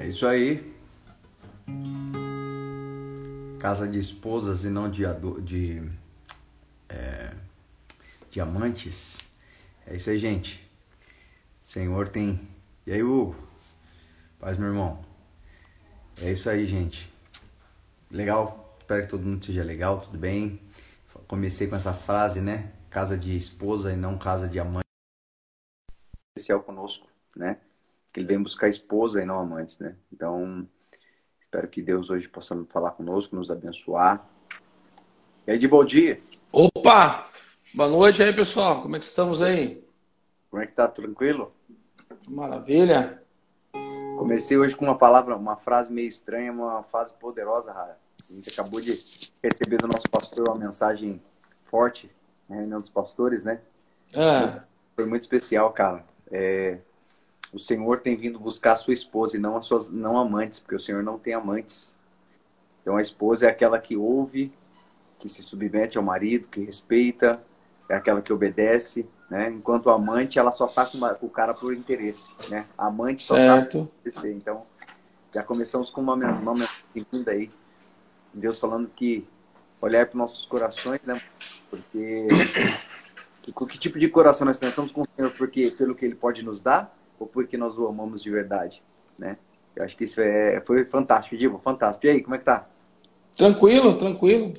É isso aí. Casa de esposas e não de, de é, diamantes. É isso aí, gente. Senhor tem. E aí, Hugo? Paz, meu irmão. É isso aí, gente. Legal. Espero que todo mundo seja legal, tudo bem. Comecei com essa frase, né? Casa de esposa e não casa de amante. Especial conosco, né? Que ele vem buscar esposa e não amantes, né? Então, espero que Deus hoje possa falar conosco, nos abençoar. E aí, de bom dia. Opa! Boa noite aí, pessoal. Como é que estamos aí? Como é que tá? Tranquilo? Maravilha. Comecei hoje com uma palavra, uma frase meio estranha, uma frase poderosa, Rara. A gente acabou de receber do nosso pastor uma mensagem forte na reunião dos pastores, né? É. Foi muito especial, cara. É, o Senhor tem vindo buscar a sua esposa e não as suas não amantes, porque o Senhor não tem amantes. Então a esposa é aquela que ouve, que se submete ao marido, que respeita, é aquela que obedece, né? Enquanto a amante, ela só tá com, com o cara por interesse, né? A amante só certo. tá por interesse. Então, já começamos com uma, uma mensagem aí. Deus falando que olhar para nossos corações, né? Porque que, que tipo de coração nós estamos com o Senhor? Porque pelo que Ele pode nos dar ou porque nós o amamos de verdade, né? Eu acho que isso é, foi fantástico, Divo, fantástico. E aí, como é que tá? Tranquilo, tranquilo.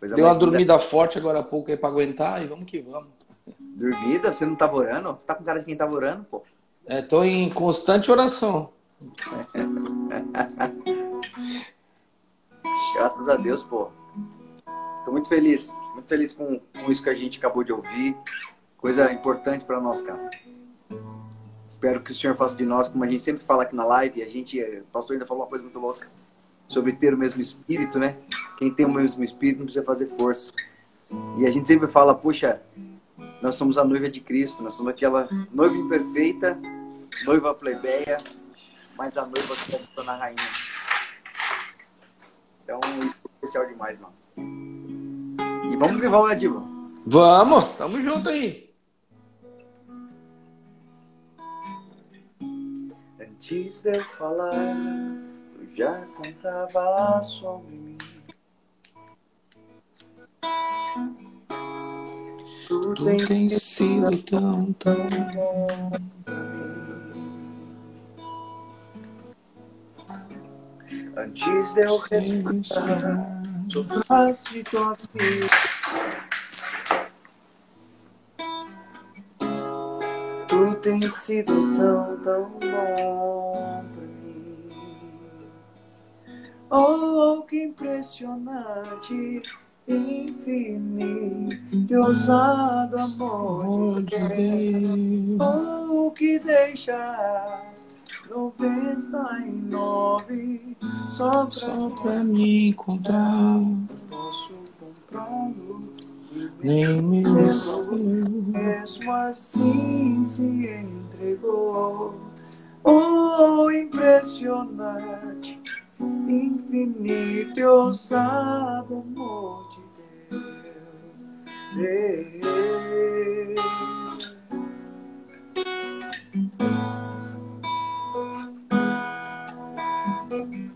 Coisa Deu uma dormida forte agora há pouco aí para aguentar e vamos que vamos. Dormida? Você não tá orando? Você tá com cara de quem tá orando, pô? É, tô em constante oração. Graças a Deus, pô. Tô muito feliz. Muito feliz com, com isso que a gente acabou de ouvir. Coisa importante para nós, cara. Espero que o Senhor faça de nós, como a gente sempre fala aqui na live, a gente, o pastor ainda falou uma coisa muito louca sobre ter o mesmo espírito, né? Quem tem o mesmo espírito não precisa fazer força. E a gente sempre fala, puxa, nós somos a noiva de Cristo, nós somos aquela noiva imperfeita, noiva plebeia, mas a noiva que está se tornar rainha. Então, isso é especial demais, mano. E vamos que vamos, né, Diva? Vamos, tamo junto aí. Antes de eu falar já cantava sobre mim. Tudo, Tudo tem sido tão, tão bom. Antes de eu respirar sobre as de tua vida. Tem sido tão, tão bom. Oh, que impressionante, infinito, ousado amor de Deus. Oh, que deixas noventa e nove só pra, só pra me encontrar. Posso comprá-lo. Nem mereceu. Mesmo assim se entregou. Oh, impressionante infinito e ousado amor de Deus.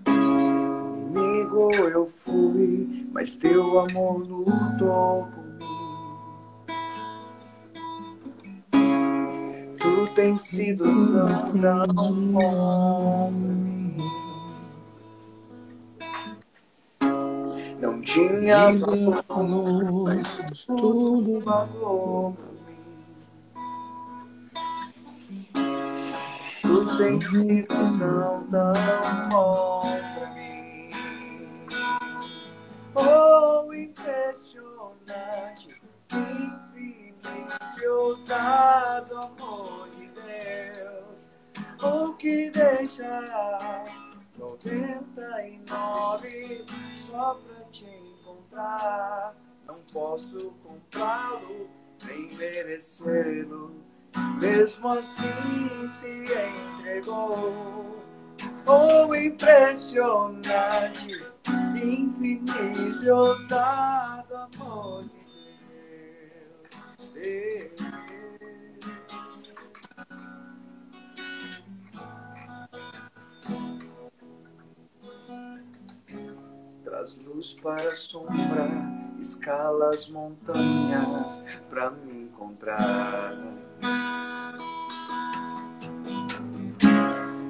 Inimigo eu fui, mas teu amor lutou tens sido tão, tão bom Não tinha valor, mas tudo valor. Tu tem sido tão, tão bom pra mim. Oh, impressionante, infinito ousado amor que deixa noventa e nove só pra te encontrar. Não posso comprá-lo, nem merecê-lo. Mesmo assim se entregou. Oh, impressionante, infinito ousado amor de Deus. Traz luz para a sombra, escala as montanhas para me encontrar.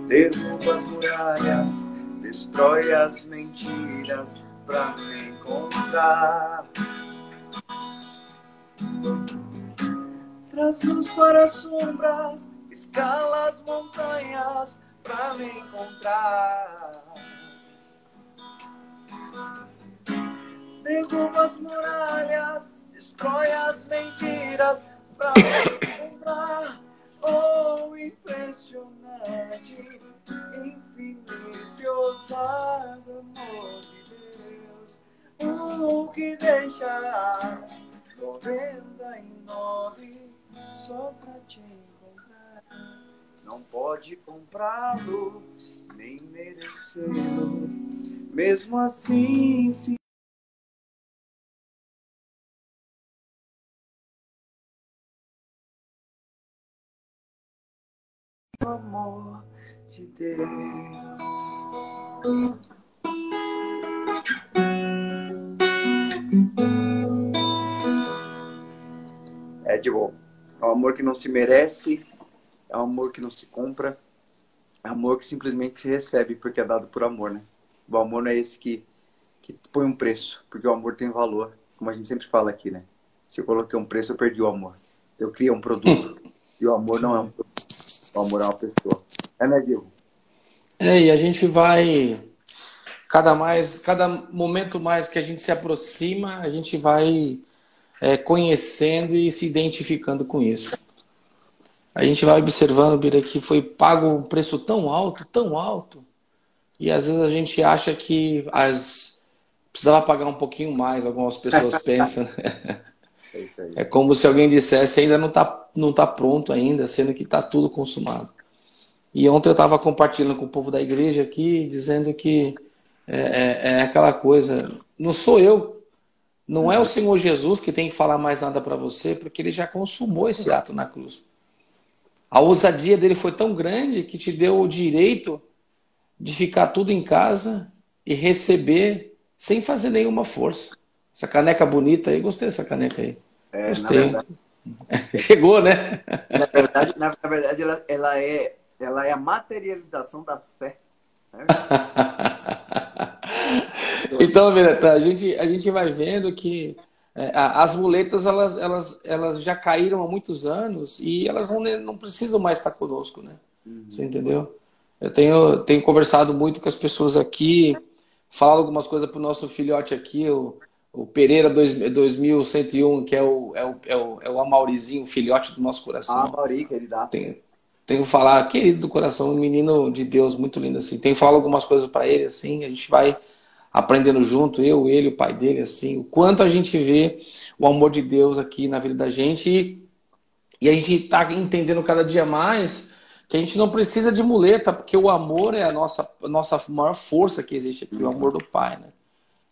Derruba as muralhas, destrói as mentiras para me encontrar. Traz luz para as sombras, escala as montanhas para me encontrar. Derruba as muralhas, destrói as mentiras para me encontrar. Oh, impressionante, infinito ousado amor de Deus. O que deixa 99 só pra te encontrar. Não pode comprá-lo, nem merecê-lo. Mesmo assim, se o amor de Deus. É tipo, é um amor que não se merece, é um amor que não se compra, é um amor que simplesmente se recebe porque é dado por amor, né? O amor não é esse que, que põe um preço, porque o amor tem valor, como a gente sempre fala aqui, né? Se eu coloquei um preço, eu perdi o amor. Eu criei um produto e o amor não é um produto, o amor é uma pessoa. É, né, Diego? É, e a gente vai cada mais, cada momento mais que a gente se aproxima, a gente vai é, conhecendo e se identificando com isso. A gente vai observando, Bira, que foi pago um preço tão alto, tão alto, e às vezes a gente acha que as precisava pagar um pouquinho mais, algumas pessoas pensam. É, é, como se alguém dissesse ainda não está não tá pronto ainda, sendo que está tudo consumado. E ontem eu estava compartilhando com o povo da igreja aqui, dizendo que é, é, é aquela coisa, não sou eu não é o Senhor Jesus que tem que falar mais nada para você, porque ele já consumou esse ato na cruz. A ousadia dele foi tão grande que te deu o direito de ficar tudo em casa e receber sem fazer nenhuma força. Essa caneca bonita aí, gostei dessa caneca aí. É, gostei. Verdade... Chegou, né? Na verdade, na verdade ela, ela, é, ela é a materialização da fé. Né? Então, Vireta, a gente, a gente vai vendo que é, as muletas elas, elas, elas já caíram há muitos anos e elas não, não precisam mais estar conosco, né? Uhum. Você entendeu? Eu tenho, tenho conversado muito com as pessoas aqui, falo algumas coisas para o nosso filhote aqui, o, o Pereira 2101, que é o, é o, é o, é o Amaurizinho, filhote do nosso coração. Ah, Amauri, dá. Tenho, tenho que falar, querido do coração, um menino de Deus muito lindo assim. Tenho falar algumas coisas para ele assim, a gente vai aprendendo junto, eu, ele, o pai dele, assim, o quanto a gente vê o amor de Deus aqui na vida da gente e, e a gente está entendendo cada dia mais que a gente não precisa de muleta, porque o amor é a nossa, a nossa maior força que existe aqui, o amor do Pai, né?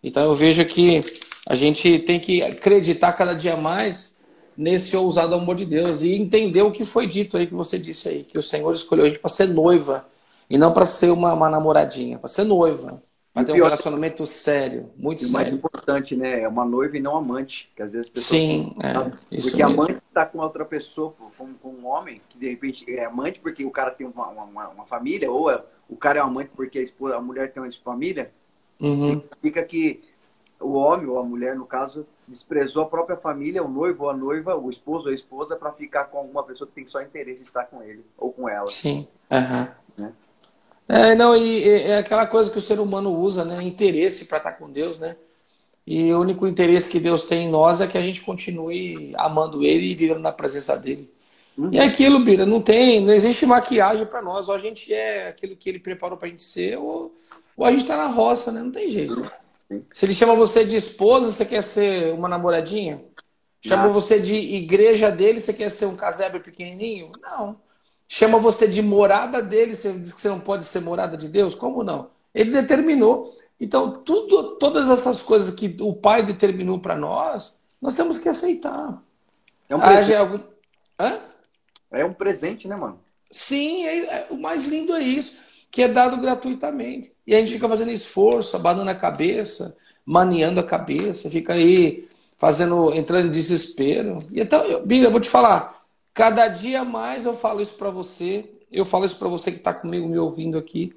Então eu vejo que a gente tem que acreditar cada dia mais nesse ousado amor de Deus e entender o que foi dito aí, que você disse aí, que o Senhor escolheu a gente para ser noiva e não para ser uma, uma namoradinha, para ser noiva. Mas tem um relacionamento sério, muito sério. O mais importante, né? É uma noiva e não amante. Que às vezes as pessoas. Sim, é, Porque mesmo. amante está com outra pessoa, com, com, um homem, que de repente é amante porque o cara tem uma, uma, uma família, ou é, o cara é amante porque a, esposa, a mulher tem uma família. Uhum. Significa que o homem, ou a mulher, no caso, desprezou a própria família, o noivo ou a noiva, o esposo ou a esposa, para ficar com alguma pessoa que tem só interesse em estar com ele ou com ela. Sim. Uhum. É, não, e, é aquela coisa que o ser humano usa, né? Interesse para estar tá com Deus, né? E o único interesse que Deus tem em nós é que a gente continue amando Ele e vivendo na presença dele. Uhum. E é aquilo, Bira, não tem, não existe maquiagem para nós. Ou a gente é aquilo que Ele preparou para a gente ser, ou, ou a gente está na roça, né? Não tem jeito. Se Ele chama você de esposa, você quer ser uma namoradinha? Chamou você de igreja dele, você quer ser um casebre pequenininho? Não. Chama você de morada dele, você diz que você não pode ser morada de Deus? Como não? Ele determinou. Então, tudo, todas essas coisas que o Pai determinou para nós, nós temos que aceitar. É um presente. Algum... Hã? É um presente, né, mano? Sim, é, é, o mais lindo é isso, que é dado gratuitamente. E a gente fica fazendo esforço, abanando a cabeça, maniando a cabeça, fica aí fazendo, entrando em desespero. E então, Bíblia, eu vou te falar, cada dia mais eu falo isso para você, eu falo isso para você que está comigo me ouvindo aqui,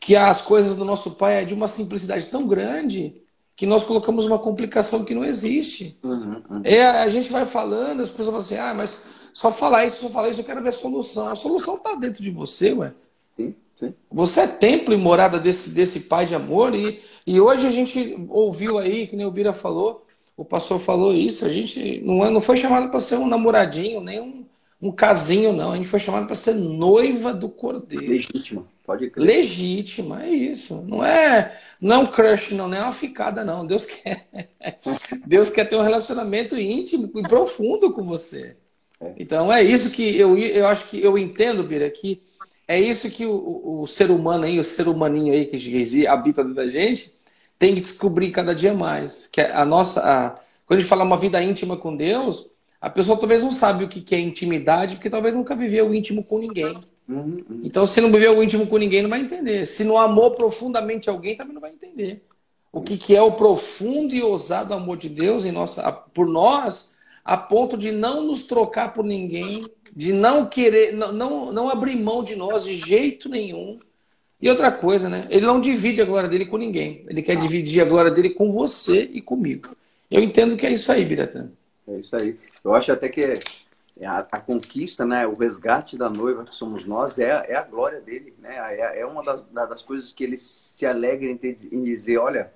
que as coisas do nosso Pai é de uma simplicidade tão grande que nós colocamos uma complicação que não existe. Uhum, uhum. É, a gente vai falando, as pessoas falam assim, ah, mas só falar isso, só falar isso, eu quero ver solução. A solução está dentro de você, ué. Sim, sim. Você é templo e morada desse, desse Pai de amor e, e hoje a gente ouviu aí, que nem o Bira falou, o pastor falou isso, a gente não, é, não foi chamado para ser um namoradinho, nem um, um casinho, não. A gente foi chamado para ser noiva do Cordeiro. Legítima, pode crer. Legítima, é isso. Não é, não é um crush, não, não é uma ficada, não. Deus quer, Deus quer ter um relacionamento íntimo e profundo com você. É. Então é isso que eu, eu acho que eu entendo, Bira, que é isso que o, o ser humano aí, o ser humaninho aí que habita dentro da gente, tem que descobrir cada dia mais. Que a nossa, a, quando a gente fala uma vida íntima com Deus, a pessoa talvez não sabe o que é intimidade, porque talvez nunca viveu o íntimo com ninguém. Uhum, uhum. Então, se não viveu o íntimo com ninguém, não vai entender. Se não amou profundamente alguém, também não vai entender. O que, que é o profundo e ousado amor de Deus em nossa, por nós, a ponto de não nos trocar por ninguém, de não querer, não, não, não abrir mão de nós de jeito nenhum. E outra coisa, né? Ele não divide a glória dele com ninguém. Ele quer dividir a glória dele com você e comigo. Eu entendo que é isso aí, Biratã. É isso aí. Eu acho até que é a, a, conquista, né, o resgate da noiva que somos nós é, é a glória dele, né? É, é uma das, das, coisas que ele se alegra em, ter, em, dizer, olha,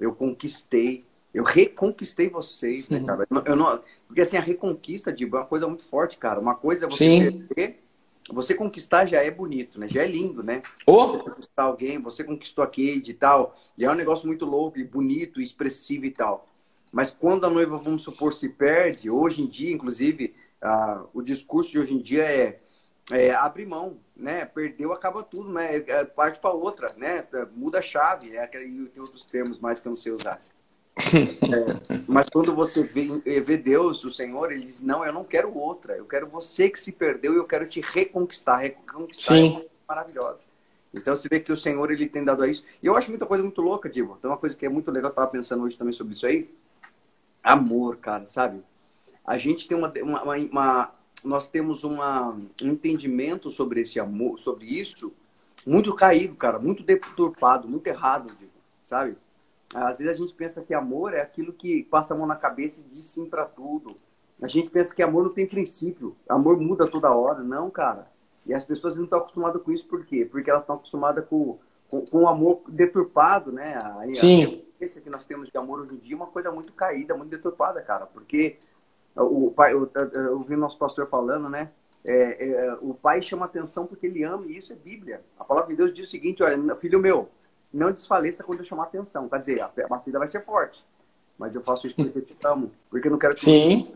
eu conquistei, eu reconquistei vocês, né, uhum. cara? Eu não, porque assim a reconquista de é uma coisa muito forte, cara. Uma coisa é você Sim. perder, você conquistar já é bonito, né? Já é lindo, né? Oh. Você conquistar alguém, você conquistou a Kate e tal, e é um negócio muito louco e bonito, e expressivo e tal. Mas quando a noiva, vamos supor, se perde, hoje em dia, inclusive, ah, o discurso de hoje em dia é, é abrir mão, né? Perdeu, acaba tudo, né? Parte para outra, né? Muda a chave, é aquele, tem outros termos mais que eu não sei usar. É, mas quando você vê, vê, Deus, o Senhor, ele diz: Não, eu não quero outra, eu quero você que se perdeu e eu quero te reconquistar. Reconquistar Sim. é maravilhosa. Então você vê que o Senhor ele tem dado a isso. E eu acho muita coisa muito louca, Divo. Tem uma coisa que é muito legal, eu tava pensando hoje também sobre isso aí amor, cara, sabe? A gente tem uma, uma, uma nós temos uma, um entendimento sobre esse amor, sobre isso, muito caído, cara, muito deturpado, muito errado, sabe? Às vezes a gente pensa que amor é aquilo que passa a mão na cabeça e diz sim para tudo. A gente pensa que amor não tem princípio, amor muda toda hora. Não, cara. E as pessoas não estão acostumadas com isso, por quê? Porque elas estão acostumadas com, com, com o amor deturpado, né? A, Sim esse que nós temos de amor hoje em dia é uma coisa muito caída, muito deturpada, cara. Porque o pai, eu, eu vi nosso pastor falando, né? É, é, o pai chama atenção porque ele ama, e isso é Bíblia. A palavra de Deus diz o seguinte: olha, filho meu, não desfaleça quando eu chamar atenção. Quer dizer, a, a vida vai ser forte, mas eu faço isso porque eu te amo, porque eu não quero que Sim.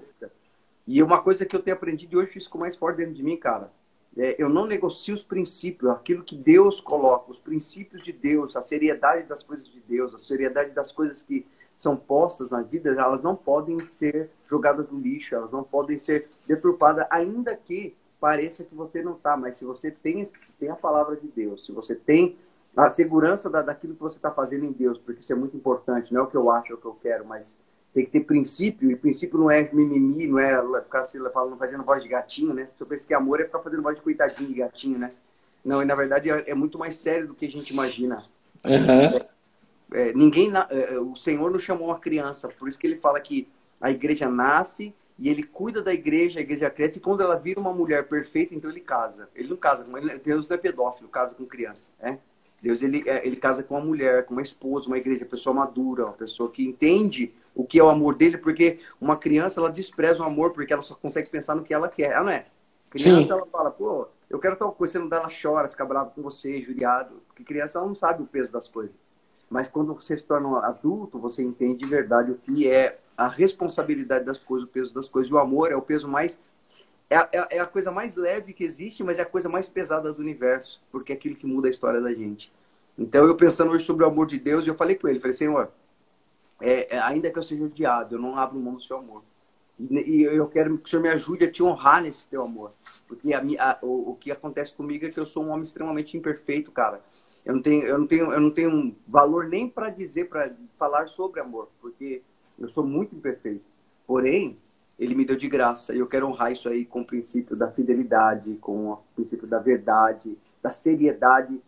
E uma coisa que eu tenho aprendido e hoje isso ficou mais forte dentro de mim, cara é, eu não negocio os princípios, aquilo que Deus coloca, os princípios de Deus, a seriedade das coisas de Deus, a seriedade das coisas que são postas na vida, elas não podem ser jogadas no lixo, elas não podem ser deturpadas, ainda que pareça que você não está, mas se você tem, tem a palavra de Deus, se você tem a segurança da, daquilo que você está fazendo em Deus, porque isso é muito importante, não é o que eu acho, é o que eu quero, mas tem que ter princípio, e princípio não é mimimi, não é ficar se falando, fazendo voz de gatinho, né? Se eu penso que amor é ficar fazendo voz de coitadinho de gatinho, né? Não, e na verdade é, é muito mais sério do que a gente imagina. Uhum. É, é, ninguém, é, é, o Senhor não chamou uma criança, por isso que ele fala que a igreja nasce e ele cuida da igreja, a igreja cresce, e quando ela vira uma mulher perfeita, então ele casa. Ele não casa Deus não é pedófilo, casa com criança, né? Deus ele, ele casa com uma mulher, com uma esposa, uma igreja, uma pessoa madura, uma pessoa que entende o que é o amor dele, porque uma criança ela despreza o amor porque ela só consegue pensar no que ela quer, ela não é? Criança Sim. ela fala, pô, eu quero tal coisa, você não dá, ela chora, fica brava com você, judiado, porque criança ela não sabe o peso das coisas. Mas quando você se torna um adulto, você entende de verdade o que é a responsabilidade das coisas, o peso das coisas. E o amor é o peso mais. É a, é a coisa mais leve que existe, mas é a coisa mais pesada do universo, porque é aquilo que muda a história da gente. Então, eu pensando hoje sobre o amor de Deus, eu falei com ele, falei, Senhor, é, é, ainda que eu seja odiado, eu não abro mão do seu amor. E, e, eu quero que o Senhor me ajude a te honrar nesse teu amor. Porque a, a, o, o, que acontece comigo é que eu sou um homem extremamente imperfeito, cara. eu não tenho, eu não tenho, eu não tenho valor nem para dizer, para falar sobre amor, porque eu sou muito imperfeito. Porém, ele me deu de graça e eu quero honrar isso aí com o princípio da fidelidade, com o princípio da verdade, da seriedade,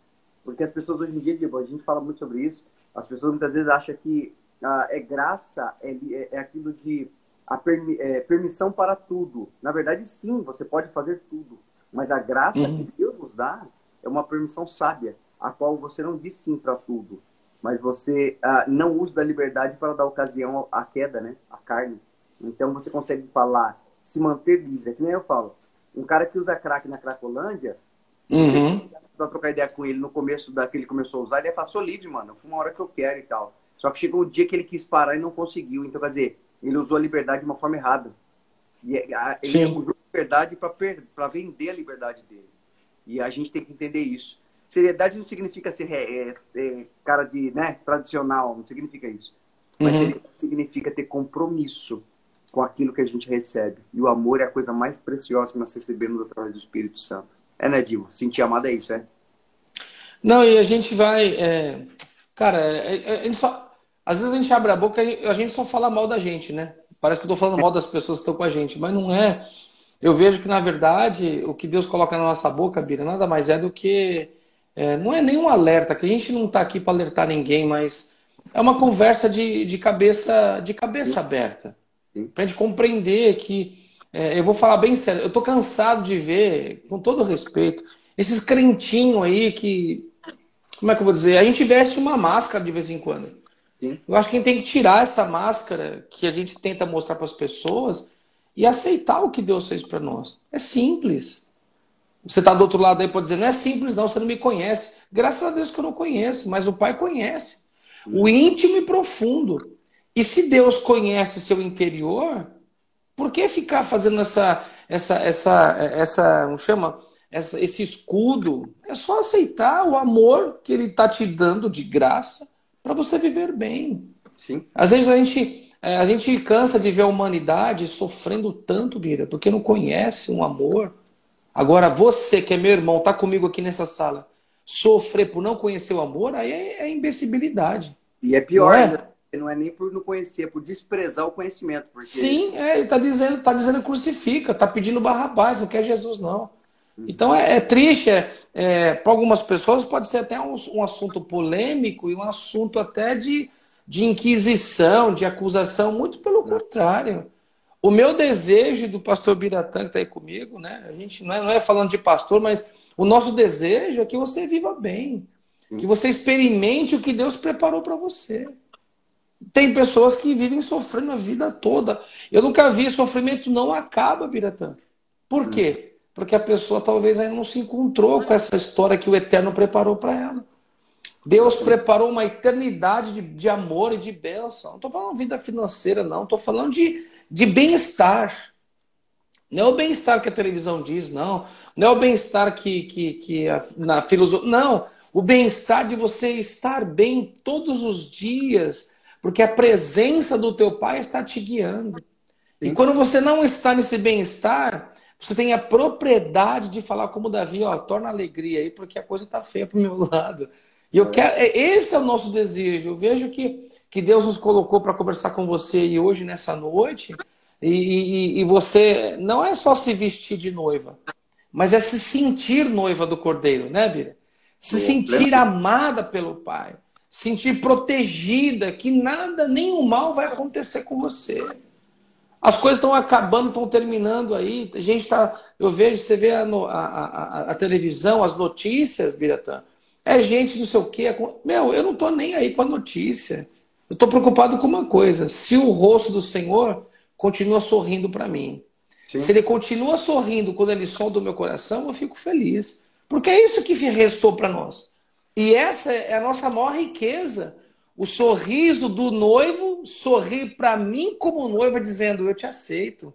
porque as pessoas hoje em dia, a gente fala muito sobre isso, as pessoas muitas vezes acham que ah, é graça, é, é, é aquilo de a permi, é, permissão para tudo. Na verdade, sim, você pode fazer tudo, mas a graça uhum. que Deus nos dá é uma permissão sábia a qual você não diz sim para tudo, mas você ah, não usa da liberdade para dar ocasião à queda, né? À carne. Então você consegue falar, se manter livre. É que nem eu falo. Um cara que usa crack na Cracolândia, se uhum. você trocar ideia com ele no começo daquele que começou a usar, ele ia falar, sou livre, mano, eu fumo a hora que eu quero e tal. Só que chegou o dia que ele quis parar e não conseguiu. Então, quer dizer, ele usou a liberdade de uma forma errada. E é, ele usou a liberdade para vender a liberdade dele. E a gente tem que entender isso. Seriedade não significa ser é, é, cara de né, tradicional, não significa isso. Mas uhum. significa ter compromisso com aquilo que a gente recebe. E o amor é a coisa mais preciosa que nós recebemos através do Espírito Santo. É, né, Dilma? Sentir amado é isso, é? Não, e a gente vai. É... Cara, é, é, a gente só... às vezes a gente abre a boca e a gente só fala mal da gente, né? Parece que eu tô falando mal das pessoas que estão com a gente, mas não é. Eu vejo que, na verdade, o que Deus coloca na nossa boca, Bira, nada mais é do que é, não é nenhum alerta, que a gente não está aqui para alertar ninguém, mas é uma conversa de, de cabeça de cabeça aberta. Para a gente compreender que, é, eu vou falar bem sério, eu estou cansado de ver, com todo respeito, esses crentinhos aí que, como é que eu vou dizer? A gente veste uma máscara de vez em quando. Sim. Eu acho que a gente tem que tirar essa máscara que a gente tenta mostrar para as pessoas e aceitar o que Deus fez para nós. É simples. Você está do outro lado aí pode dizer, não é simples não, você não me conhece. Graças a Deus que eu não conheço, mas o Pai conhece. O íntimo e profundo. E se Deus conhece seu interior, por que ficar fazendo essa, essa, essa, essa, como chama? Essa, esse escudo? É só aceitar o amor que Ele está te dando de graça para você viver bem. Sim. Às vezes a gente, é, a gente cansa de ver a humanidade sofrendo tanto, Bira, porque não conhece um amor Agora, você que é meu irmão, está comigo aqui nessa sala, sofrer por não conhecer o amor, aí é, é imbecilidade. E é pior, não é? Né? Não é nem por não conhecer, é por desprezar o conhecimento. Porque... Sim, é, ele está dizendo, tá dizendo crucifica, está pedindo barrabás, não quer Jesus, não. Uhum. Então é, é triste, é, é para algumas pessoas pode ser até um, um, assunto polêmico e um assunto até de, de inquisição, de acusação, muito pelo contrário. O meu desejo do pastor Biratã, que está aí comigo, né? A gente não é, não é, falando de pastor, mas o nosso desejo é que você viva bem. Que você experimente o que Deus preparou para você. Tem pessoas que vivem sofrendo a vida toda. Eu nunca vi sofrimento não acaba, Biratã. Por quê? Porque a pessoa talvez ainda não se encontrou com essa história que o Eterno preparou para ela. Deus preparou uma eternidade de, de amor e de bênção. Não estou falando vida financeira, não. Estou falando de de bem-estar. Não é o bem-estar que a televisão diz, não. Não é o bem-estar que, que, que a, na filosofia. Não. O bem-estar de você estar bem todos os dias, porque a presença do teu pai está te guiando. E quando você não está nesse bem-estar, você tem a propriedade de falar como Davi, ó, torna alegria aí, porque a coisa está feia para o meu lado. E eu quero, é, esse é o nosso desejo. Eu vejo que que Deus nos colocou para conversar com você e hoje nessa noite. E, e, e, você não é só se vestir de noiva, mas é se sentir noiva do Cordeiro, né, Bira? Se sentir amada pelo Pai, sentir protegida, que nada, nenhum mal vai acontecer com você. As coisas estão acabando, estão terminando aí. A gente está, eu vejo, você vê a, a, a, a televisão, as notícias, Biratã. É gente não sei o quê. Meu, eu não estou nem aí com a notícia. Eu estou preocupado com uma coisa: se o rosto do Senhor continua sorrindo para mim, Sim. se ele continua sorrindo quando ele solta o meu coração, eu fico feliz. Porque é isso que restou para nós. E essa é a nossa maior riqueza. O sorriso do noivo sorrir para mim como noiva, dizendo: Eu te aceito.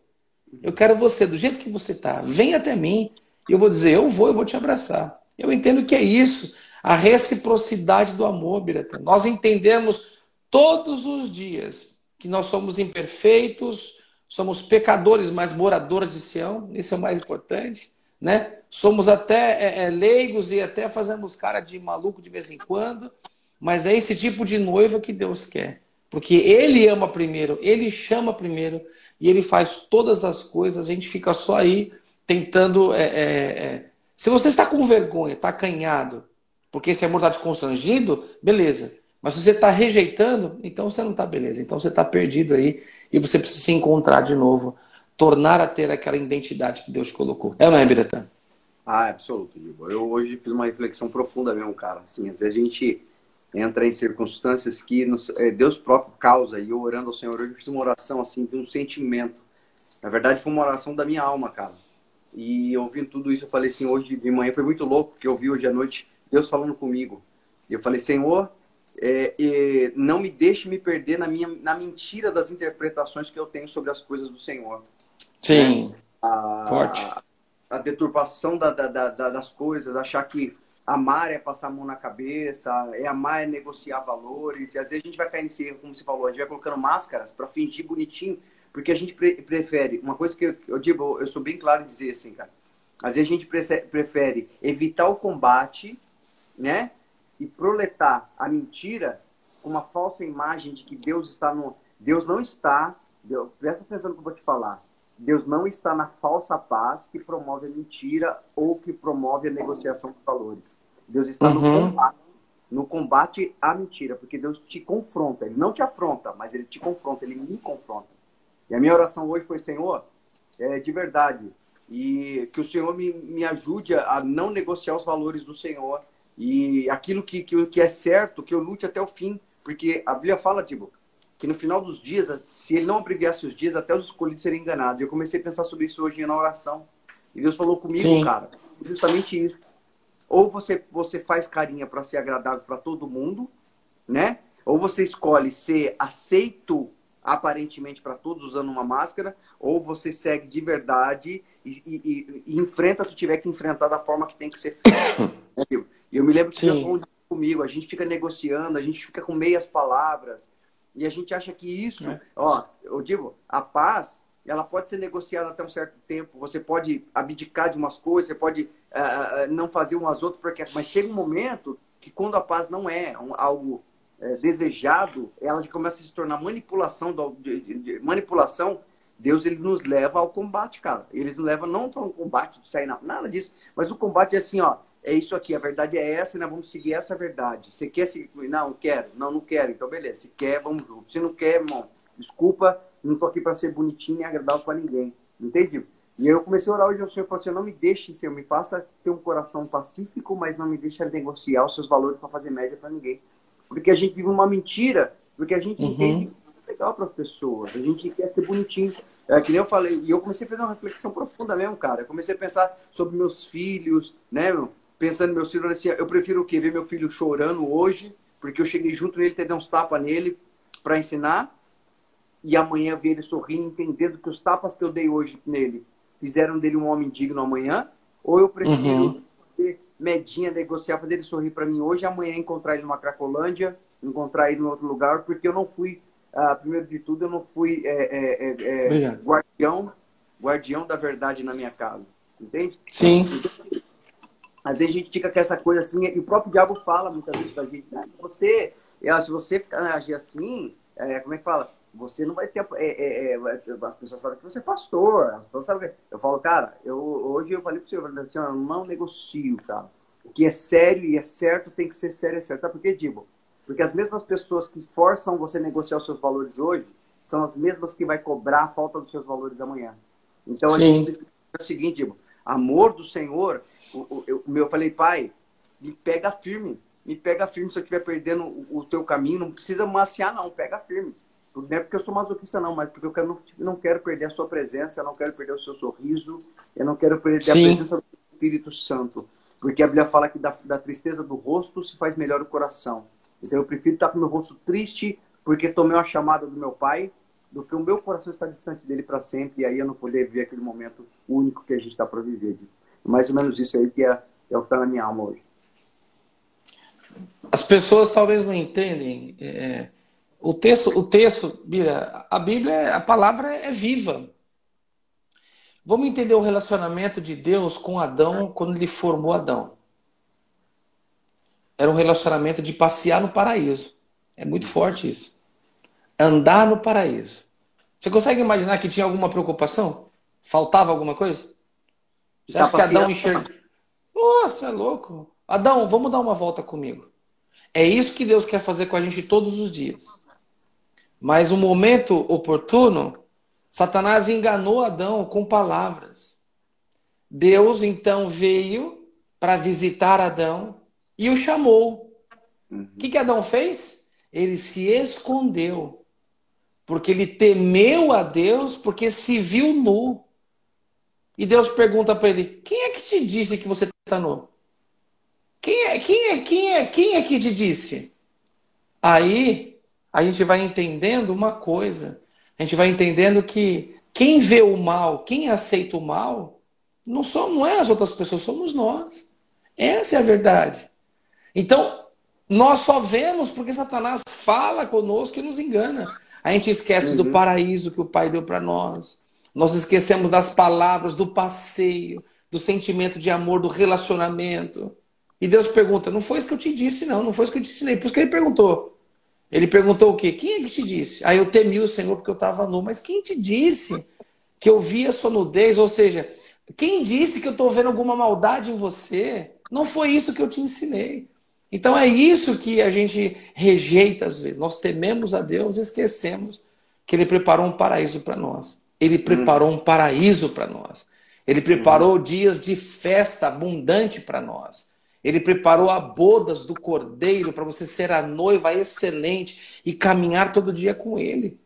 Eu quero você do jeito que você está. Vem até mim. E eu vou dizer: Eu vou, eu vou te abraçar. Eu entendo que é isso. A reciprocidade do amor, Birata. Nós entendemos todos os dias que nós somos imperfeitos, somos pecadores, mas moradores de Sião, isso é o mais importante. Né? Somos até é, é, leigos e até fazemos cara de maluco de vez em quando, mas é esse tipo de noiva que Deus quer. Porque Ele ama primeiro, Ele chama primeiro e Ele faz todas as coisas, a gente fica só aí tentando. É, é, é. Se você está com vergonha, está acanhado, porque esse amor está te constrangido, beleza. Mas se você está rejeitando, então você não está beleza. Então você está perdido aí e você precisa se encontrar de novo, tornar a ter aquela identidade que Deus colocou. É não é, Biratã? Ah, é absoluto, Diego. Eu hoje fiz uma reflexão profunda mesmo, cara. Assim, às vezes a gente entra em circunstâncias que nos, é, Deus próprio causa. E eu orando ao Senhor, hoje eu fiz uma oração assim, de um sentimento. Na verdade, foi uma oração da minha alma, cara. E ouvindo tudo isso, eu falei assim, hoje de manhã foi muito louco, porque eu vi hoje à noite Deus falando comigo. E eu falei, Senhor, é, é, não me deixe me perder na, minha, na mentira das interpretações que eu tenho sobre as coisas do Senhor. Sim. Né? A, Forte. A, a deturpação da, da, da, das coisas, achar que amar é passar a mão na cabeça, é amar é negociar valores. E às vezes a gente vai cair nesse erro, como você falou, a gente vai colocando máscaras para fingir bonitinho, porque a gente pre prefere. Uma coisa que eu, eu digo, eu sou bem claro em dizer assim, cara. Às vezes a gente prefere evitar o combate, né? e proletar a mentira com uma falsa imagem de que Deus está no. Deus não está. Deus, presta atenção no que eu vou te falar. Deus não está na falsa paz que promove a mentira ou que promove a negociação de valores. Deus está uhum. no combate, no combate à mentira, porque Deus te confronta. Ele não te afronta, mas ele te confronta, ele me confronta. E a minha oração hoje foi, Senhor, é, de verdade, e que o Senhor me, me ajude a não negociar os valores do Senhor e aquilo que, que, que é certo, que eu lute até o fim. Porque a Bíblia fala, tipo, que no final dos dias, se ele não abreviasse os dias, até os escolhidos seriam enganados. E eu comecei a pensar sobre isso hoje na oração. E Deus falou comigo, Sim. cara, justamente isso. Ou você, você faz carinha para ser agradável para todo mundo, né? Ou você escolhe ser aceito aparentemente para todos usando uma máscara, ou você segue de verdade e, e, e, enfrenta o que tiver que enfrentar da forma que tem que ser feito. E eu me lembro que Deus falou comigo, a gente fica negociando, a gente fica com meias palavras, e a gente acha que isso, é. ó, eu digo, a paz, ela pode ser negociada até um certo tempo, você pode abdicar de umas coisas, você pode uh, não fazer umas outras, porque, mas chega um momento que quando a paz não é um, algo é, desejado, ela começa a se tornar manipulação, do, de, de, de, manipulação, Deus ele nos leva ao combate, cara. Ele nos leva não para um combate de sair na, nada disso, mas o combate é assim, ó, é isso aqui, a verdade é essa, e nós vamos seguir essa verdade. Você quer seguir? Não, não quero. Não, não quero. Então, beleza. Se quer, vamos junto. Se não quer, irmão, desculpa, não tô aqui para ser bonitinho e agradável para ninguém. Entendi? E eu comecei a orar hoje ao Senhor, falei assim, não me deixe, Senhor, me faça ter um coração pacífico, mas não me deixe negociar os seus valores para fazer média para ninguém. Porque a gente vive uma mentira, porque a gente uhum. entende que é legal para as pessoas, a gente quer ser bonitinho. É, que nem eu falei, e eu comecei a fazer uma reflexão profunda mesmo, cara. Eu comecei a pensar sobre meus filhos, né, meu? Pensando meus filhos, assim, eu prefiro o quê? Ver meu filho chorando hoje, porque eu cheguei junto nele, ter uns tapas nele para ensinar, e amanhã ver ele sorrindo, entendendo que os tapas que eu dei hoje nele fizeram dele um homem digno amanhã, ou eu prefiro uhum. ter medinha, negociar, fazer ele sorrir para mim hoje, amanhã encontrar ele numa Cracolândia, encontrar ele em outro lugar, porque eu não fui, uh, primeiro de tudo, eu não fui é, é, é, guardião, guardião da verdade na minha casa, entende? Sim. Então, às vezes a gente fica com essa coisa assim, e o próprio diabo fala muitas vezes pra gente, né? você, se você agir assim, é, como é que fala? Você não vai ter. É, é, é, as pessoas sabem que você é pastor. As pessoas sabem, eu falo, cara, eu, hoje eu falei pro senhor, assim, eu não negocio, cara. O que é sério e é certo tem que ser sério e certo. Sabe por quê, Dibo? Porque as mesmas pessoas que forçam você a negociar os seus valores hoje são as mesmas que vai cobrar a falta dos seus valores amanhã. Então, Sim. a gente é o seguinte, Dibo, amor do Senhor o, eu, eu falei, pai, me pega firme. Me pega firme se eu estiver perdendo o, o, teu caminho. Não precisa maciar, não. Pega firme. Não é porque eu sou masoquista, não, mas porque eu quero, não, não quero perder a sua presença, eu não quero perder o seu sorriso, eu não quero perder Sim. a presença do Espírito Santo. Porque a Bíblia fala que da, da tristeza do rosto se faz melhor o coração. Então eu prefiro estar com o meu rosto triste porque tomei uma chamada do meu pai do que o meu coração está distante dele para sempre e aí eu não poder ver aquele momento único que a gente está para viver mais ou menos isso aí que é, é o que está na minha alma hoje. As pessoas talvez não entendem. É, o texto, o texto, Bira, a Bíblia, a palavra é viva. Vamos entender o relacionamento de Deus com Adão quando ele formou Adão. Era um relacionamento de passear no paraíso. É muito forte isso. Andar no paraíso. Você consegue imaginar que tinha alguma preocupação? Faltava alguma coisa? Você acha que Adão enxerga? Nossa, é louco. Adão, vamos dar uma volta comigo. É isso que Deus quer fazer com a gente todos os dias. Mas o momento oportuno, Satanás enganou Adão com palavras. Deus então veio para visitar Adão e o chamou. O uhum. que, que Adão fez? Ele se escondeu. Porque ele temeu a Deus, porque se viu nu. E Deus pergunta para ele: Quem é que te disse que você está nu? Quem é, quem é, quem é, quem é que te disse? Aí a gente vai entendendo uma coisa. A gente vai entendendo que quem vê o mal, quem aceita o mal, não, são, não é as outras pessoas, somos nós. Essa é a verdade. Então, nós só vemos porque Satanás fala conosco e nos engana. A gente esquece uhum. do paraíso que o Pai deu para nós. Nós esquecemos das palavras, do passeio, do sentimento de amor, do relacionamento. E Deus pergunta: Não foi isso que eu te disse, não, não foi isso que eu te ensinei. Por isso que ele perguntou. Ele perguntou o quê? Quem é que te disse? Aí eu temi o Senhor porque eu estava nu. Mas quem te disse que eu via sua nudez? Ou seja, quem disse que eu estou vendo alguma maldade em você? Não foi isso que eu te ensinei. Então é isso que a gente rejeita às vezes. Nós tememos a Deus e esquecemos que Ele preparou um paraíso para nós. Ele preparou um paraíso para nós. Ele preparou dias de festa abundante para nós. Ele preparou a bodas do cordeiro para você ser a noiva excelente e caminhar todo dia com ele.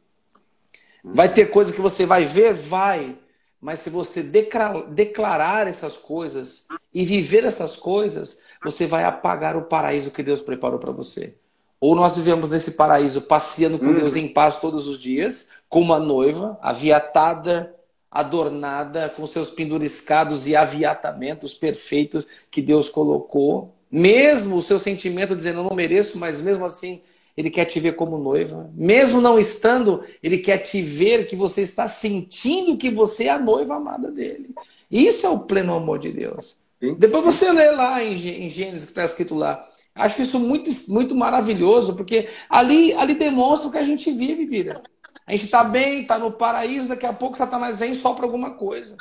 Vai ter coisa que você vai ver? Vai. Mas se você declarar essas coisas e viver essas coisas, você vai apagar o paraíso que Deus preparou para você. Ou nós vivemos nesse paraíso passeando com Deus em paz todos os dias, como uma noiva, aviatada, adornada com seus penduriscados e aviatamentos perfeitos que Deus colocou. Mesmo o seu sentimento dizendo eu não mereço, mas mesmo assim ele quer te ver como noiva. Mesmo não estando, ele quer te ver que você está sentindo que você é a noiva amada dele. Isso é o pleno amor de Deus. Sim. Depois você lê lá em Gênesis que está escrito lá. Acho isso muito, muito maravilhoso, porque ali, ali demonstra o que a gente vive, Bira. A gente está bem, está no paraíso, daqui a pouco Satanás vem e sopra alguma coisa.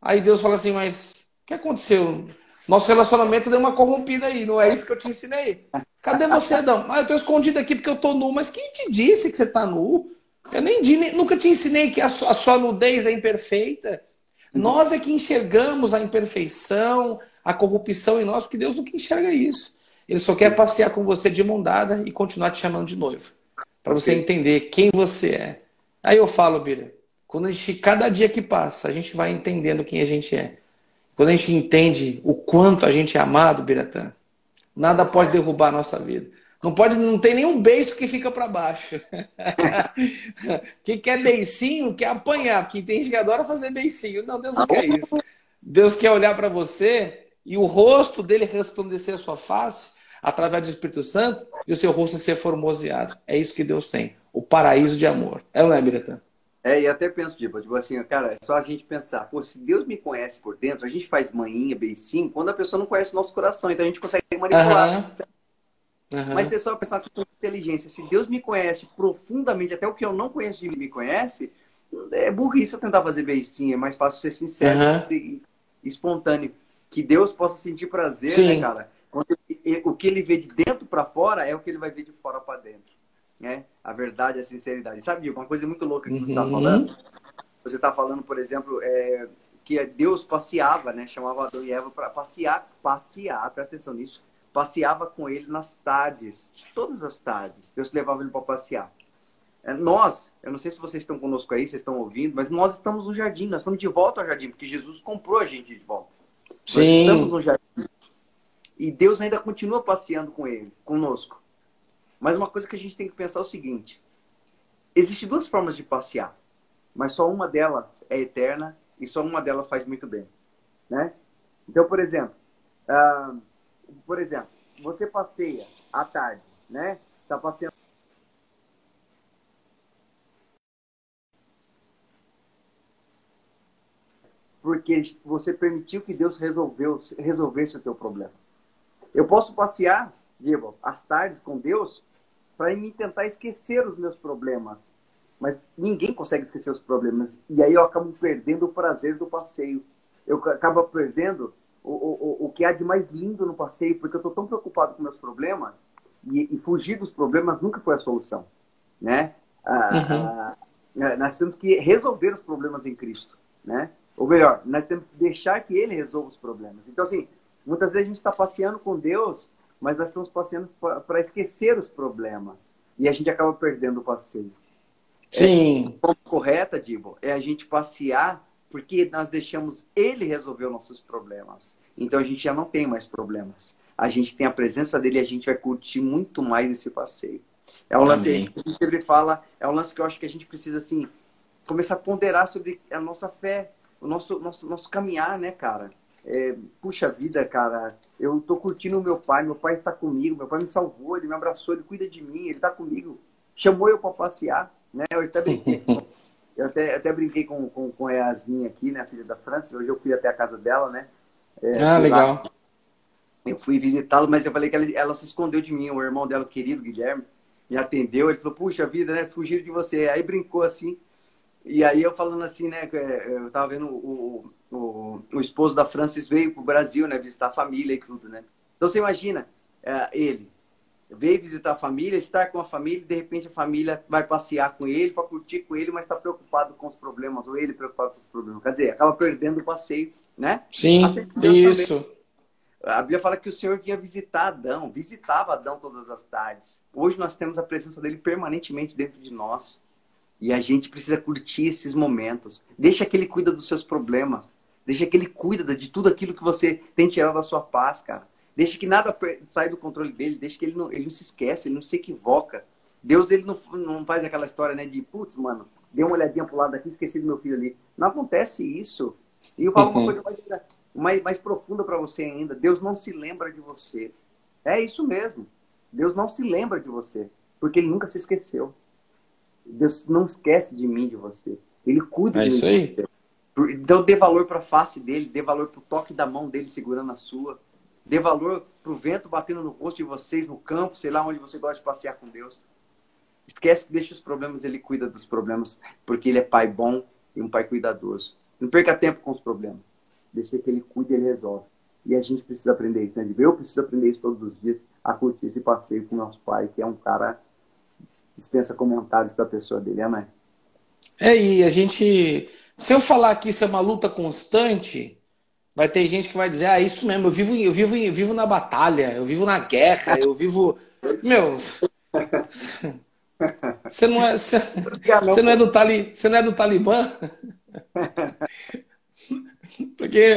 Aí Deus fala assim, mas o que aconteceu? Nosso relacionamento deu uma corrompida aí, não é isso que eu te ensinei? Cadê você, Adão? Ah, eu estou escondido aqui porque eu estou nu. Mas quem te disse que você está nu? Eu nem, nem, nunca te ensinei que a sua, a sua nudez é imperfeita. Nós é que enxergamos a imperfeição, a corrupção em nós, porque Deus nunca enxerga isso. Ele só quer passear com você de mão dada e continuar te chamando de noivo para você entender quem você é. Aí eu falo, Bira, quando a gente, cada dia que passa, a gente vai entendendo quem a gente é. Quando a gente entende o quanto a gente é amado, Biratã, nada pode derrubar a nossa vida. Não pode, não tem nenhum beijo que fica para baixo. Quem quer beicinho quer apanhar, porque tem gente que adora fazer beicinho. Não, Deus não quer isso. Deus quer olhar para você e o rosto dele resplandecer a sua face através do Espírito Santo e o seu rosto ser formoseado. É isso que Deus tem. O paraíso de amor. É não é, Biratã? É, e até penso, tipo, tipo assim, cara, é só a gente pensar, pô, se Deus me conhece por dentro, a gente faz manhinha, beicinho, quando a pessoa não conhece o nosso coração, então a gente consegue manipular. Uhum. Uhum. Mas é só pensar com inteligência. Se Deus me conhece profundamente, até o que eu não conheço de mim me conhece, é burrice eu tentar fazer beicinho, é mais fácil ser sincero uhum. e espontâneo. Que Deus possa sentir prazer, né, Sim. né, cara? O que ele vê de dentro para fora é o que ele vai ver de fora para dentro. Né? A verdade, a sinceridade. Sabe, uma coisa muito louca que você está uhum. falando? Você está falando, por exemplo, é, que Deus passeava, né? Chamava Adão e Eva para passear, passear, presta atenção nisso, passeava com ele nas tardes, todas as tardes. Deus levava ele para passear. É, nós, eu não sei se vocês estão conosco aí, vocês estão ouvindo, mas nós estamos no jardim, nós estamos de volta ao jardim, porque Jesus comprou a gente de volta. Sim. Nós estamos no jardim. E Deus ainda continua passeando com ele, conosco. Mas uma coisa que a gente tem que pensar é o seguinte: existem duas formas de passear, mas só uma delas é eterna e só uma delas faz muito bem, né? Então, por exemplo, uh, por exemplo, você passeia à tarde, né? Tá passeando porque você permitiu que Deus resolveu, resolvesse o teu problema. Eu posso passear, Diego, as tardes com Deus para me tentar esquecer os meus problemas. Mas ninguém consegue esquecer os problemas. E aí eu acabo perdendo o prazer do passeio. Eu acabo perdendo o, o, o que há de mais lindo no passeio, porque eu estou tão preocupado com meus problemas e, e, fugir dos problemas nunca foi a solução, né? Ah, uhum. ah, nós temos que resolver os problemas em Cristo, né? Ou melhor, nós temos que deixar que Ele resolva os problemas. Então, assim, muitas vezes a gente está passeando com Deus, mas nós estamos passeando para esquecer os problemas. E a gente acaba perdendo o passeio. Sim. É, a correta, Dibo, é a gente passear porque nós deixamos ele resolver os nossos problemas. Então a gente já não tem mais problemas. A gente tem a presença dele e a gente vai curtir muito mais esse passeio. É um lance Amém. que a gente sempre fala, é um lance que eu acho que a gente precisa assim começar a ponderar sobre a nossa fé, o nosso nosso nosso caminhar, né, cara? É, puxa vida, cara, eu tô curtindo o meu pai, meu pai está comigo, meu pai me salvou, ele me abraçou, ele cuida de mim, ele está comigo, chamou eu para passear, né? Eu até brinquei Eu até, até brinquei com, com, com a Yasmin aqui, né, a filha da França. Hoje eu fui até a casa dela, né? É, ah, legal. Lá. Eu fui visitá-la, mas eu falei que ela, ela, se escondeu de mim. O irmão dela, querido Guilherme, me atendeu. Ele falou, puxa vida, né? Fugiram de você. Aí brincou assim. E aí eu falando assim, né? É, eu tava vendo o, o, o esposo da Francis veio pro Brasil, né? Visitar a família e tudo, né? Então você imagina, é, ele, veio visitar a família, estar com a família, e de repente a família vai passear com ele, para curtir com ele, mas está preocupado com os problemas, ou ele preocupado com os problemas. Quer dizer, acaba perdendo o passeio, né? Sim, isso. Também. A Bíblia fala que o Senhor vinha visitar Adão, visitava Adão todas as tardes. Hoje nós temos a presença dele permanentemente dentro de nós. E a gente precisa curtir esses momentos. Deixa que ele cuida dos seus problemas. Deixa que ele cuida de tudo aquilo que você tem tirado da sua paz, cara. Deixa que nada saia do controle dele, deixa que ele não, ele não se esquece, ele não se equivoca. Deus ele não, não faz aquela história né, de, putz, mano, dei uma olhadinha pro lado aqui, esqueci do meu filho ali. Não acontece isso. E eu falo uhum. uma coisa mais, mais, mais profunda para você ainda. Deus não se lembra de você. É isso mesmo. Deus não se lembra de você, porque ele nunca se esqueceu. Deus não esquece de mim, de você. Ele cuida é de isso mim. Aí. Então dê valor para a face dele, dê valor para o toque da mão dele segurando a sua. Dê valor pro vento batendo no rosto de vocês, no campo, sei lá onde você gosta de passear com Deus. Esquece que deixa os problemas, ele cuida dos problemas, porque ele é pai bom e um pai cuidadoso. Não perca tempo com os problemas. Deixa que ele cuide e ele resolve. E a gente precisa aprender isso, né? Eu preciso aprender isso todos os dias, a curtir esse passeio com o nosso pai, que é um cara dispensa comentários da pessoa dele, amém? É, e a gente. Se eu falar que isso é uma luta constante, Vai ter gente que vai dizer, ah, isso mesmo, eu vivo, eu vivo, eu vivo na batalha, eu vivo na guerra, eu vivo. Meu. Você não é, você, você não é do tali, você não é do Talibã? Porque.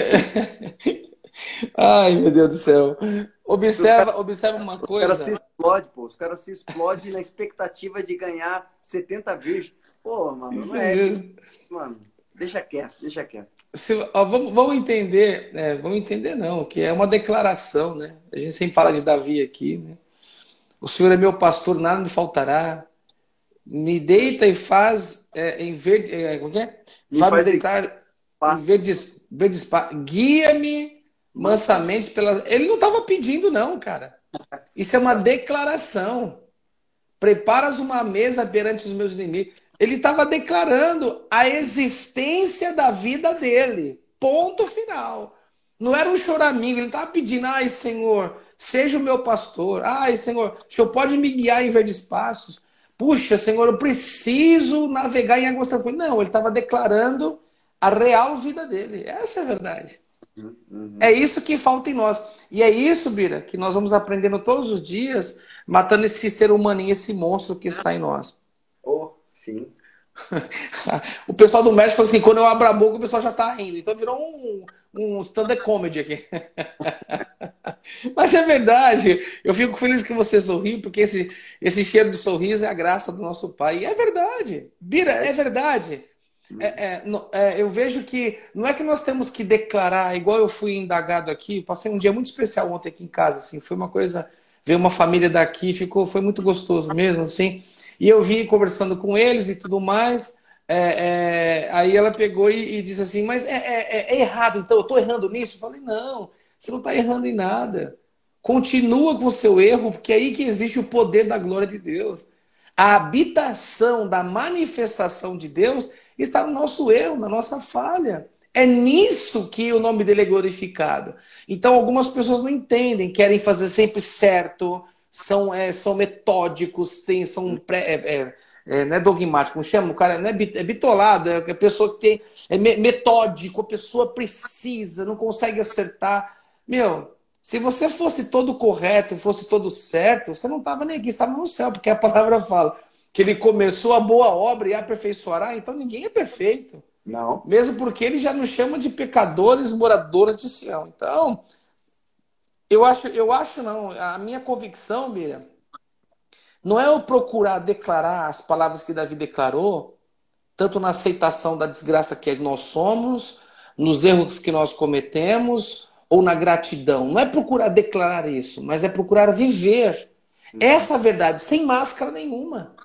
Ai, meu Deus do céu. Observa, cara, observa uma coisa. Os caras se explodem, pô. Os caras se explodem na expectativa de ganhar 70 vezes. Pô, mano, não é. Mano, deixa quieto, deixa quieto. Se, ó, vamos, vamos, entender, é, vamos entender não, que é uma declaração, né? A gente sempre fala de Davi aqui, né? O Senhor é meu pastor, nada me faltará. Me deita e faz é, em verde, é, como é? Me faz, faz deitar em verdes, verdes guia-me mansamente pela. Ele não estava pedindo não, cara. Isso é uma declaração. Preparas uma mesa perante os meus inimigos. Ele estava declarando a existência da vida dele. Ponto final. Não era um choramingo, ele estava pedindo, ai Senhor, seja o meu pastor. Ai Senhor, o Senhor pode me guiar em verdes passos. Puxa, Senhor, eu preciso navegar em águas tranquilas. Não, ele estava declarando a real vida dele. Essa é a verdade. Uhum. É isso que falta em nós. E é isso, Bira, que nós vamos aprendendo todos os dias, matando esse ser humaninho, esse monstro que está em nós. Oh, sim. o pessoal do médico falou assim: quando eu abro a boca, o pessoal já tá rindo. Então virou um, um stand-up comedy aqui. Mas é verdade. Eu fico feliz que você sorriu, porque esse, esse cheiro de sorriso é a graça do nosso pai. E é verdade. Bira, é verdade. É, é, é, eu vejo que não é que nós temos que declarar, igual eu fui indagado aqui, passei um dia muito especial ontem aqui em casa, assim, foi uma coisa, veio uma família daqui, ficou, foi muito gostoso mesmo, assim. E eu vi conversando com eles e tudo mais. É, é, aí ela pegou e, e disse assim, mas é, é, é errado, então eu estou errando nisso? Eu falei, não, você não está errando em nada. Continua com o seu erro, porque é aí que existe o poder da glória de Deus. A habitação da manifestação de Deus está no nosso erro, na nossa falha. É nisso que o nome dele é glorificado. Então, algumas pessoas não entendem, querem fazer sempre certo, são, é, são metódicos, tem, são pré, é, é, é, não é dogmático, como chama? O cara não é, é bitolado, é a pessoa que tem, é metódico, a pessoa precisa, não consegue acertar. Meu, se você fosse todo correto, fosse todo certo, você não estava nem aqui, estava no céu, porque a palavra fala que ele começou a boa obra e aperfeiçoará, então ninguém é perfeito. Não. Mesmo porque ele já nos chama de pecadores, moradores de Sião. Então, eu acho, eu acho não, a minha convicção, Miriam, não é eu procurar declarar as palavras que Davi declarou, tanto na aceitação da desgraça que nós somos, nos erros que nós cometemos, ou na gratidão. Não é procurar declarar isso, mas é procurar viver essa verdade sem máscara nenhuma.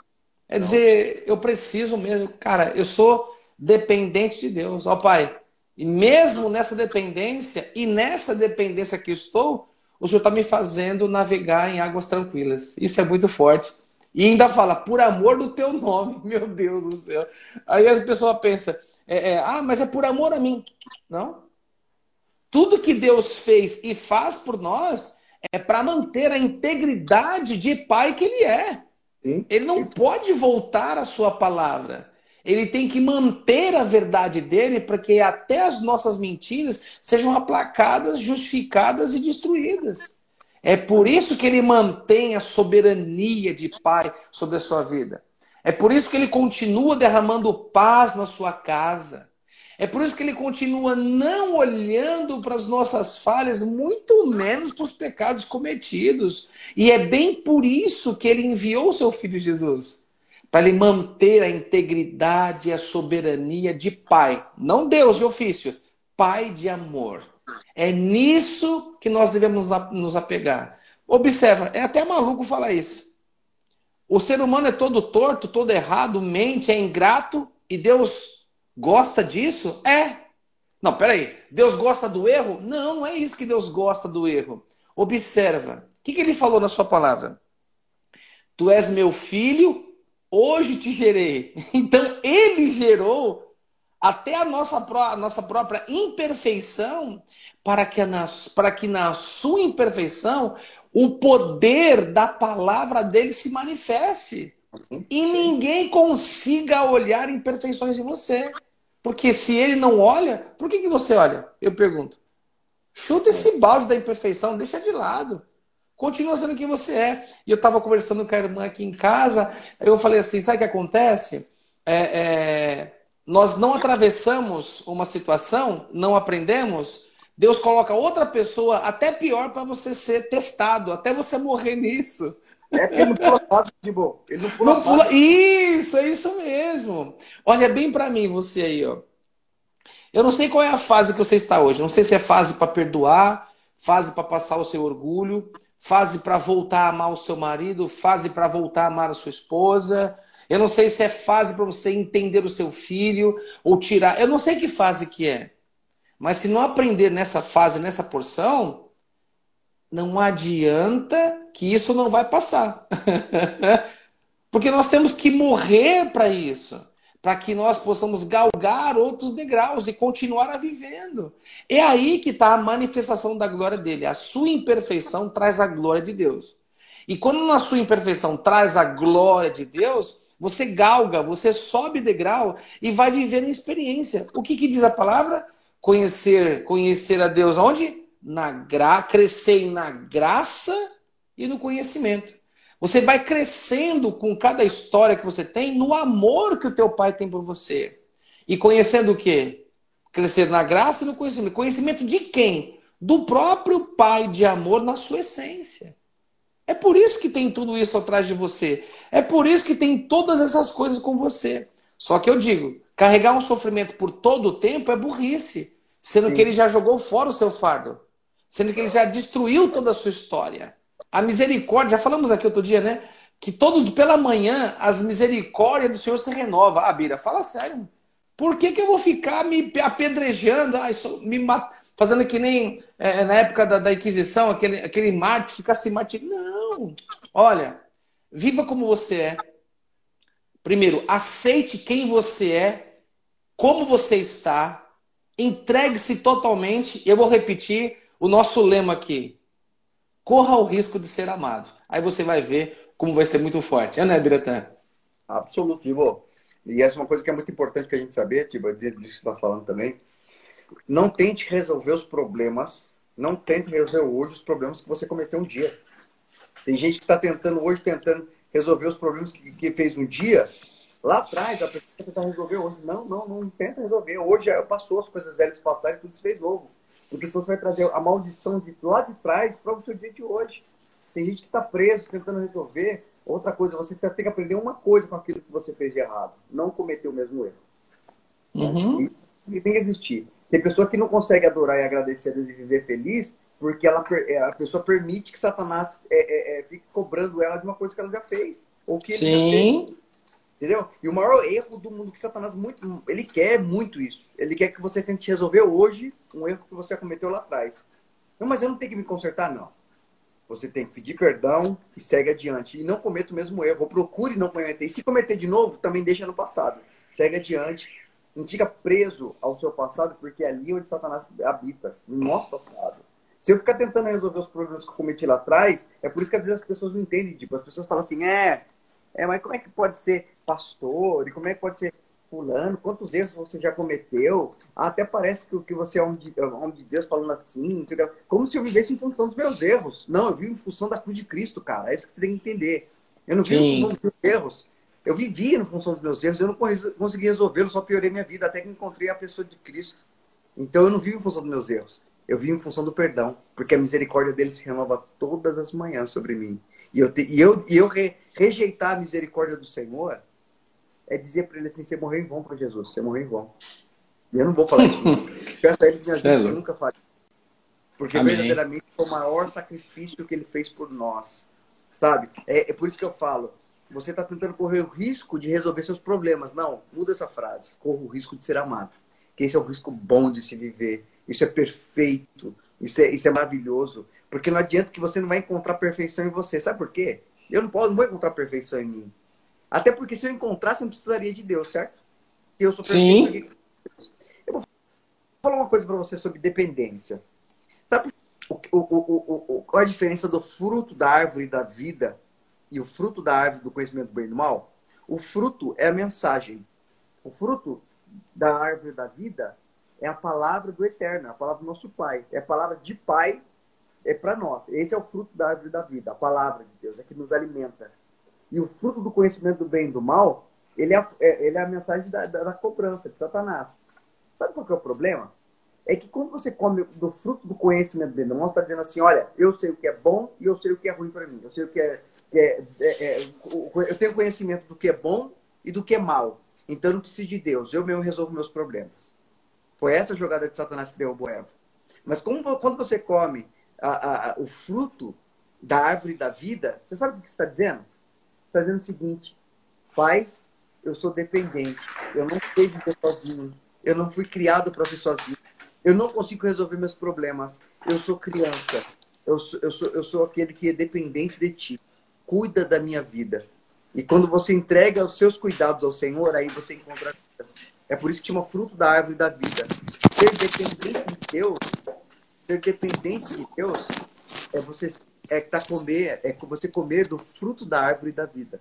É dizer, eu preciso mesmo, cara, eu sou dependente de Deus. Ó Pai, e mesmo nessa dependência, e nessa dependência que estou, o Senhor está me fazendo navegar em águas tranquilas. Isso é muito forte. E ainda fala, por amor do teu nome, meu Deus do céu. Aí a pessoa pensa, é, é, ah, mas é por amor a mim. Não. Tudo que Deus fez e faz por nós é para manter a integridade de pai que ele é. Sim. Ele não pode voltar à sua palavra. Ele tem que manter a verdade dele para que até as nossas mentiras sejam aplacadas, justificadas e destruídas. É por isso que ele mantém a soberania de Pai sobre a sua vida. É por isso que ele continua derramando paz na sua casa. É por isso que ele continua não olhando para as nossas falhas, muito menos para os pecados cometidos. E é bem por isso que ele enviou o seu filho Jesus para ele manter a integridade e a soberania de pai, não Deus de ofício, pai de amor. É nisso que nós devemos nos apegar. Observa, é até maluco falar isso. O ser humano é todo torto, todo errado, mente, é ingrato e Deus gosta disso? É. Não, peraí. Deus gosta do erro? Não, não é isso que Deus gosta do erro. Observa. O que, que ele falou na sua palavra? Tu és meu filho, hoje te gerei. Então, ele gerou até a nossa, a nossa própria imperfeição, para que, na, para que na sua imperfeição o poder da palavra dele se manifeste. E ninguém consiga olhar imperfeições em você. Porque se ele não olha, por que, que você olha? Eu pergunto. Chuta esse balde da imperfeição, deixa de lado. Continua sendo quem você é. E eu estava conversando com a irmã aqui em casa, eu falei assim: sabe o que acontece? É, é, nós não atravessamos uma situação, não aprendemos. Deus coloca outra pessoa até pior para você ser testado, até você morrer nisso. É porque ele não pula fase de bom. Ele não pula, não pula... Isso, é isso mesmo. Olha bem para mim, você aí, ó. Eu não sei qual é a fase que você está hoje. Não sei se é fase para perdoar, fase para passar o seu orgulho, fase para voltar a amar o seu marido, fase para voltar a amar a sua esposa. Eu não sei se é fase para você entender o seu filho ou tirar. Eu não sei que fase que é. Mas se não aprender nessa fase, nessa porção, não adianta que isso não vai passar. Porque nós temos que morrer para isso para que nós possamos galgar outros degraus e continuar a vivendo. É aí que está a manifestação da glória dele. A sua imperfeição traz a glória de Deus. E quando na sua imperfeição traz a glória de Deus, você galga, você sobe degrau e vai vivendo experiência. O que, que diz a palavra? Conhecer, conhecer a Deus onde? Na gra... Crescer na graça e no conhecimento. Você vai crescendo com cada história que você tem no amor que o teu pai tem por você. E conhecendo o quê? Crescer na graça e no conhecimento. Conhecimento de quem? Do próprio pai de amor na sua essência. É por isso que tem tudo isso atrás de você. É por isso que tem todas essas coisas com você. Só que eu digo, carregar um sofrimento por todo o tempo é burrice. Sendo Sim. que ele já jogou fora o seu fardo. Sendo que ele já destruiu toda a sua história. A misericórdia, já falamos aqui outro dia, né? que todo pela manhã as misericórdias do Senhor se renova. Ah, Bira, fala sério. Por que, que eu vou ficar me apedrejando, ah, me fazendo que nem é, na época da, da Inquisição, aquele, aquele mártir, ficar se martirizando? Não. Olha, viva como você é. Primeiro, aceite quem você é, como você está, entregue-se totalmente. Eu vou repetir o nosso lema aqui. Corra o risco de ser amado. Aí você vai ver como vai ser muito forte. É, né, Biratã? Absoluto, Tibo. E essa é uma coisa que é muito importante que a gente saber, Tibo, disso que você está falando também. Não tente resolver os problemas, não tente resolver hoje os problemas que você cometeu um dia. Tem gente que está tentando hoje, tentando resolver os problemas que, que fez um dia, lá atrás, a pessoa tenta resolver hoje. Não, não, não tenta resolver. Hoje já passou, as coisas velhas passaram e tudo se fez novo. Porque senão você vai trazer a maldição de lá de trás para o seu dia de hoje. Tem gente que está preso, tentando resolver. Outra coisa, você tem que aprender uma coisa com aquilo que você fez de errado. Não cometer o mesmo erro. Uhum. E tem que existir. Tem pessoa que não consegue adorar e agradecer a Deus e viver feliz porque ela, é, a pessoa permite que Satanás é, é, é, fique cobrando ela de uma coisa que ela já fez. Ou que Sim. ele já fez. Entendeu? E o maior erro do mundo que Satanás muito, ele quer muito isso. Ele quer que você tente resolver hoje um erro que você cometeu lá atrás. Não, mas eu não tenho que me consertar, não. Você tem que pedir perdão e segue adiante. E não cometa o mesmo erro. Ou procure não cometer. E se cometer de novo, também deixa no passado. Segue adiante. Não fica preso ao seu passado, porque é ali onde Satanás habita, no nosso passado. Se eu ficar tentando resolver os problemas que eu cometi lá atrás, é por isso que às vezes as pessoas não entendem. Tipo, as pessoas falam assim, é, é, mas como é que pode ser pastor? E como é que pode ser fulano? Quantos erros você já cometeu? Até parece que, que você é homem de, é homem de Deus falando assim, entendeu? como se eu vivesse em função dos meus erros. Não, eu vivo em função da cruz de Cristo, cara. É isso que você tem que entender. Eu não vivo Sim. em função dos meus erros. Eu vivia em função dos meus erros, eu não consegui resolvê-los, só piorei minha vida, até que encontrei a pessoa de Cristo. Então eu não vivo em função dos meus erros. Eu vivo em função do perdão, porque a misericórdia dele se renova todas as manhãs sobre mim. E eu, te, e eu, e eu re, rejeitar a misericórdia do Senhor é dizer para ele assim: você morreu em vão para Jesus, você morreu em vão. E eu não vou falar isso. Peço a ele que eu nunca falei. Porque Amém. verdadeiramente foi o maior sacrifício que ele fez por nós. Sabe? É, é por isso que eu falo: você está tentando correr o risco de resolver seus problemas. Não, muda essa frase. Corra o risco de ser amado. Que esse é o risco bom de se viver. Isso é perfeito. Isso é, isso é maravilhoso. Porque não adianta que você não vai encontrar perfeição em você. Sabe por quê? Eu não, posso, não vou encontrar perfeição em mim. Até porque se eu encontrasse, eu não precisaria de Deus, certo? Eu sou. Sim. Eu vou falar uma coisa para você sobre dependência. Sabe o, o, o, qual é a diferença do fruto da árvore da vida e o fruto da árvore do conhecimento do bem e do mal? O fruto é a mensagem. O fruto da árvore da vida é a palavra do eterno, é a palavra do nosso Pai. É a palavra de Pai é para nós. Esse é o fruto da árvore da vida, a palavra de Deus, é que nos alimenta. E o fruto do conhecimento do bem e do mal, ele é, é ele é a mensagem da, da, da, cobrança, de Satanás. Sabe qual que é o problema? É que quando você come do fruto do conhecimento do bem e do mal, você está dizendo assim, olha, eu sei o que é bom e eu sei o que é ruim para mim. Eu sei o que é, que é, é, é, eu tenho conhecimento do que é bom e do que é mal. Então eu não preciso de Deus, eu mesmo resolvo meus problemas. Foi essa jogada de Satanás que derrubou Eva. Mas como, quando você come a, a, o fruto da árvore da vida, você sabe o que está dizendo? Dizendo o seguinte: Pai, eu sou dependente, eu não sei viver sozinho, eu não fui criado para ser sozinho, eu não consigo resolver meus problemas, eu sou criança, eu sou, eu sou, eu sou aquele que é dependente de ti, cuida da minha vida. E quando você entrega os seus cuidados ao Senhor, aí você encontra a vida. É por isso que chama fruto da árvore da vida. Ser dependente de Deus Ser dependente de Deus é você é tá comer, é você comer do fruto da árvore da vida.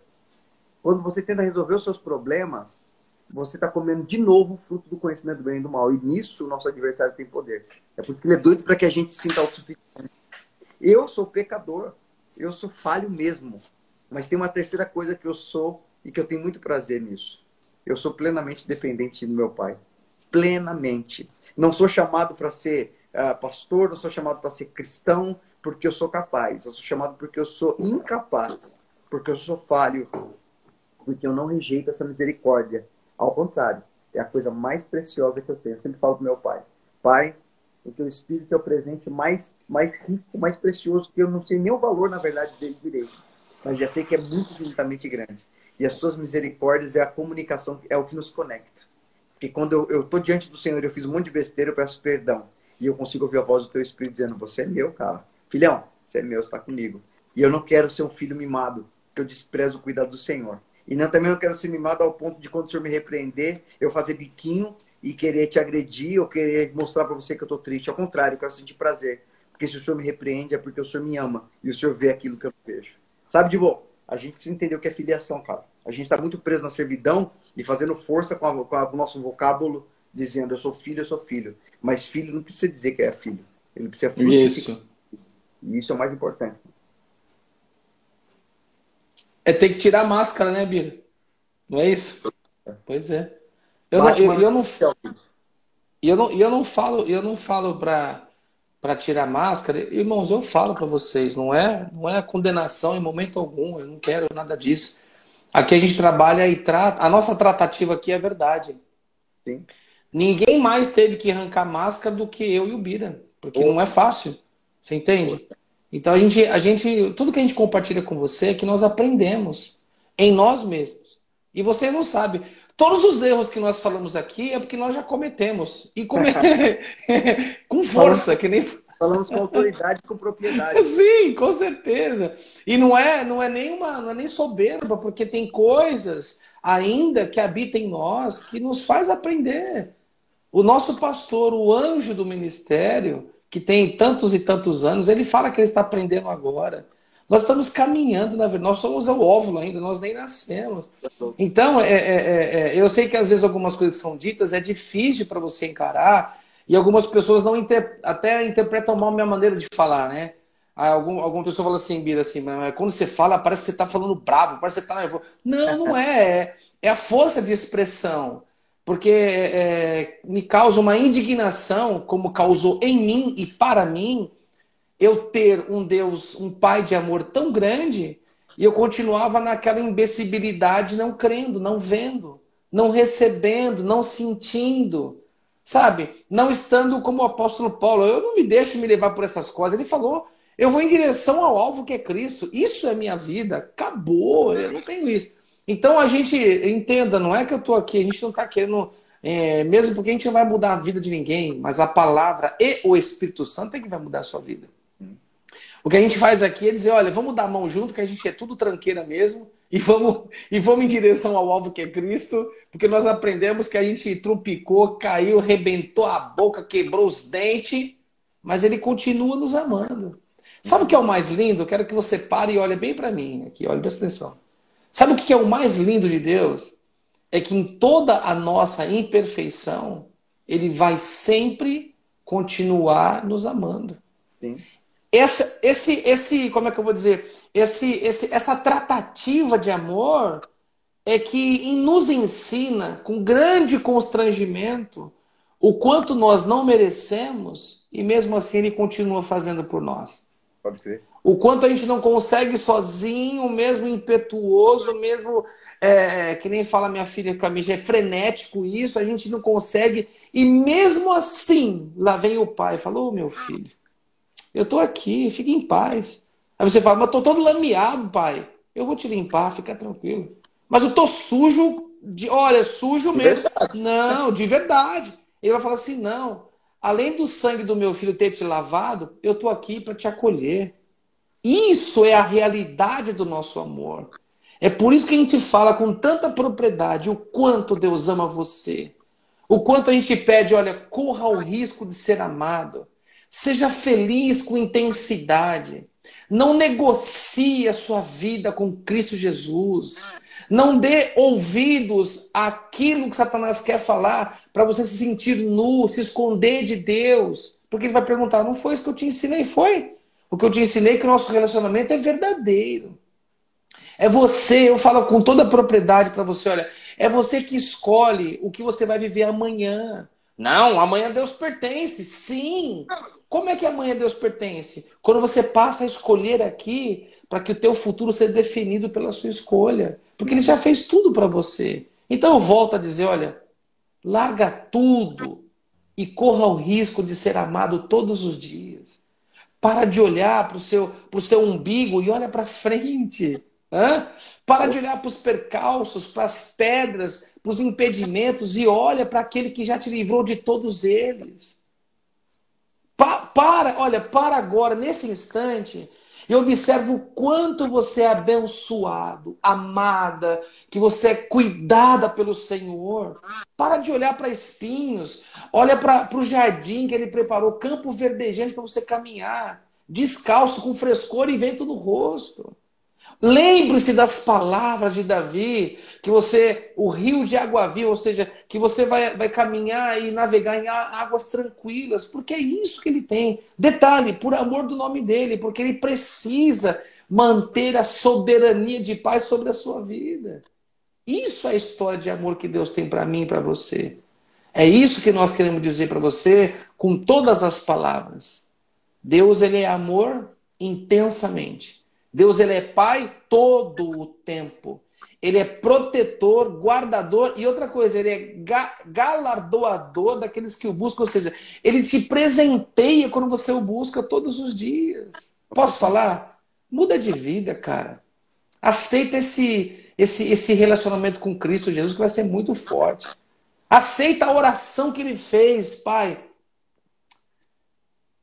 Quando você tenta resolver os seus problemas, você está comendo de novo o fruto do conhecimento do bem e do mal. E nisso o nosso adversário tem poder. É por isso que ele é doido para que a gente se sinta autossuficiente. Eu sou pecador. Eu sou falho mesmo. Mas tem uma terceira coisa que eu sou e que eu tenho muito prazer nisso. Eu sou plenamente dependente do meu pai. Plenamente. Não sou chamado para ser uh, pastor, não sou chamado para ser cristão porque eu sou capaz. Eu sou chamado porque eu sou incapaz, porque eu sou falho, porque eu não rejeito essa misericórdia. Ao contrário, é a coisa mais preciosa que eu tenho. Eu sempre falo para meu pai: Pai, o teu espírito é o presente mais, mais rico, mais precioso, que eu não sei nem o valor, na verdade, dele direito. mas já sei que é muito infinitamente grande. E as suas misericórdias é a comunicação, é o que nos conecta. Porque quando eu, tô diante do Senhor, eu fiz um monte de besteira, eu peço perdão. E eu consigo ouvir a voz do teu Espírito dizendo: Você é meu, cara. Filhão, você é meu, você está comigo. E eu não quero ser um filho mimado, porque eu desprezo o cuidado do Senhor. E não, também não quero ser mimado ao ponto de quando o Senhor me repreender, eu fazer biquinho e querer te agredir ou querer mostrar para você que eu estou triste. Ao contrário, eu quero sentir prazer. Porque se o Senhor me repreende é porque o Senhor me ama e o Senhor vê aquilo que eu vejo. Sabe, de boa? A gente precisa entender o que é filiação, cara. A gente está muito preso na servidão e fazendo força com, a, com a, o nosso vocábulo, dizendo eu sou filho, eu sou filho. Mas filho não precisa dizer que é filho. Ele precisa frutificar. Isso. E isso é o mais importante. É ter que tirar a máscara, né, Bira? Não é isso? Pois é. Eu não, eu, eu, não, eu não, eu não falo, eu não falo para para tirar máscara, irmãos, eu falo para vocês, não é, não é condenação em momento algum, eu não quero nada disso. Aqui a gente trabalha e trata, a nossa tratativa aqui é verdade. Sim. Ninguém mais teve que arrancar máscara do que eu e o Bira, porque não é fácil. Você entende? Então a gente, a gente, tudo que a gente compartilha com você é que nós aprendemos em nós mesmos. E vocês não sabem. Todos os erros que nós falamos aqui é porque nós já cometemos. E come... com força, falamos, que nem. Falamos com autoridade com propriedade. Sim, com certeza. E não é, não é nem uma, não é nem soberba, porque tem coisas ainda que habitam em nós que nos faz aprender. O nosso pastor, o anjo do ministério, que tem tantos e tantos anos, ele fala que ele está aprendendo agora. Nós estamos caminhando, na verdade, nós somos o óvulo ainda, nós nem nascemos. Então, é, é, é, é, eu sei que às vezes algumas coisas que são ditas é difícil para você encarar, e algumas pessoas não inter... até interpretam mal a minha maneira de falar, né? Algum, alguma pessoa fala assim, Bira, assim, mas quando você fala, parece que você está falando bravo, parece que você está nervoso. Não, não é. é. É a força de expressão porque é, me causa uma indignação, como causou em mim e para mim, eu ter um Deus, um Pai de amor tão grande, e eu continuava naquela imbecilidade, não crendo, não vendo, não recebendo, não sentindo, sabe? Não estando como o apóstolo Paulo. Eu não me deixo me levar por essas coisas. Ele falou: eu vou em direção ao alvo que é Cristo. Isso é minha vida. Acabou. Eu não tenho isso. Então a gente entenda, não é que eu estou aqui, a gente não está querendo, é, mesmo porque a gente não vai mudar a vida de ninguém, mas a palavra e o Espírito Santo é que vai mudar a sua vida. O que a gente faz aqui é dizer, olha, vamos dar a mão junto, que a gente é tudo tranqueira mesmo, e vamos, e vamos em direção ao alvo que é Cristo, porque nós aprendemos que a gente trupicou, caiu, rebentou a boca, quebrou os dentes, mas ele continua nos amando. Sabe o que é o mais lindo? Eu quero que você pare e olhe bem para mim aqui, olhe, presta atenção. Sabe o que é o mais lindo de Deus? É que em toda a nossa imperfeição, Ele vai sempre continuar nos amando. Sim. Essa, esse, esse, como é que eu vou dizer? Esse, esse, essa tratativa de amor é que nos ensina, com grande constrangimento, o quanto nós não merecemos e mesmo assim Ele continua fazendo por nós. Pode crer. O quanto a gente não consegue sozinho, mesmo impetuoso, mesmo é, que nem fala minha filha Camila, é frenético isso, a gente não consegue. E mesmo assim, lá vem o pai e fala: Ô oh, meu filho, eu tô aqui, fique em paz. Aí você fala: Mas tô todo lameado, pai. Eu vou te limpar, fica tranquilo. Mas eu tô sujo, de, olha, sujo de mesmo. Verdade. Não, de verdade. Ele vai falar assim: Não, além do sangue do meu filho ter te lavado, eu tô aqui para te acolher. Isso é a realidade do nosso amor. É por isso que a gente fala com tanta propriedade o quanto Deus ama você. O quanto a gente pede, olha, corra o risco de ser amado. Seja feliz com intensidade. Não negocie a sua vida com Cristo Jesus. Não dê ouvidos àquilo que Satanás quer falar para você se sentir nu, se esconder de Deus. Porque ele vai perguntar: não foi isso que eu te ensinei? Foi. O que eu te ensinei que o nosso relacionamento é verdadeiro. É você, eu falo com toda a propriedade para você, olha, é você que escolhe o que você vai viver amanhã. Não, amanhã Deus pertence. Sim. Como é que amanhã Deus pertence? Quando você passa a escolher aqui para que o teu futuro seja definido pela sua escolha, porque ele já fez tudo para você. Então eu volto a dizer, olha, larga tudo e corra o risco de ser amado todos os dias. Para de olhar para o seu, pro seu umbigo e olha para frente. Hã? Para de olhar para os percalços, para as pedras, para os impedimentos e olha para aquele que já te livrou de todos eles. Pa para, olha, para agora, nesse instante, e observa o quanto você é abençoado, amada, que você é cuidada pelo Senhor. Para de olhar para espinhos, olha para o jardim que Ele preparou, campo verdejante para você caminhar, descalço, com frescor e vento no rosto. Lembre-se das palavras de Davi, que você, o rio de água viva, ou seja, que você vai, vai caminhar e navegar em águas tranquilas, porque é isso que ele tem. Detalhe, por amor do nome dele, porque ele precisa manter a soberania de paz sobre a sua vida. Isso é a história de amor que Deus tem para mim e para você. É isso que nós queremos dizer para você com todas as palavras. Deus ele é amor intensamente. Deus ele é pai todo o tempo. Ele é protetor, guardador e outra coisa, ele é ga galardoador daqueles que o buscam, ou seja, ele te presenteia quando você o busca todos os dias. Posso falar? Muda de vida, cara. Aceita esse esse esse relacionamento com Cristo Jesus que vai ser muito forte. Aceita a oração que ele fez, Pai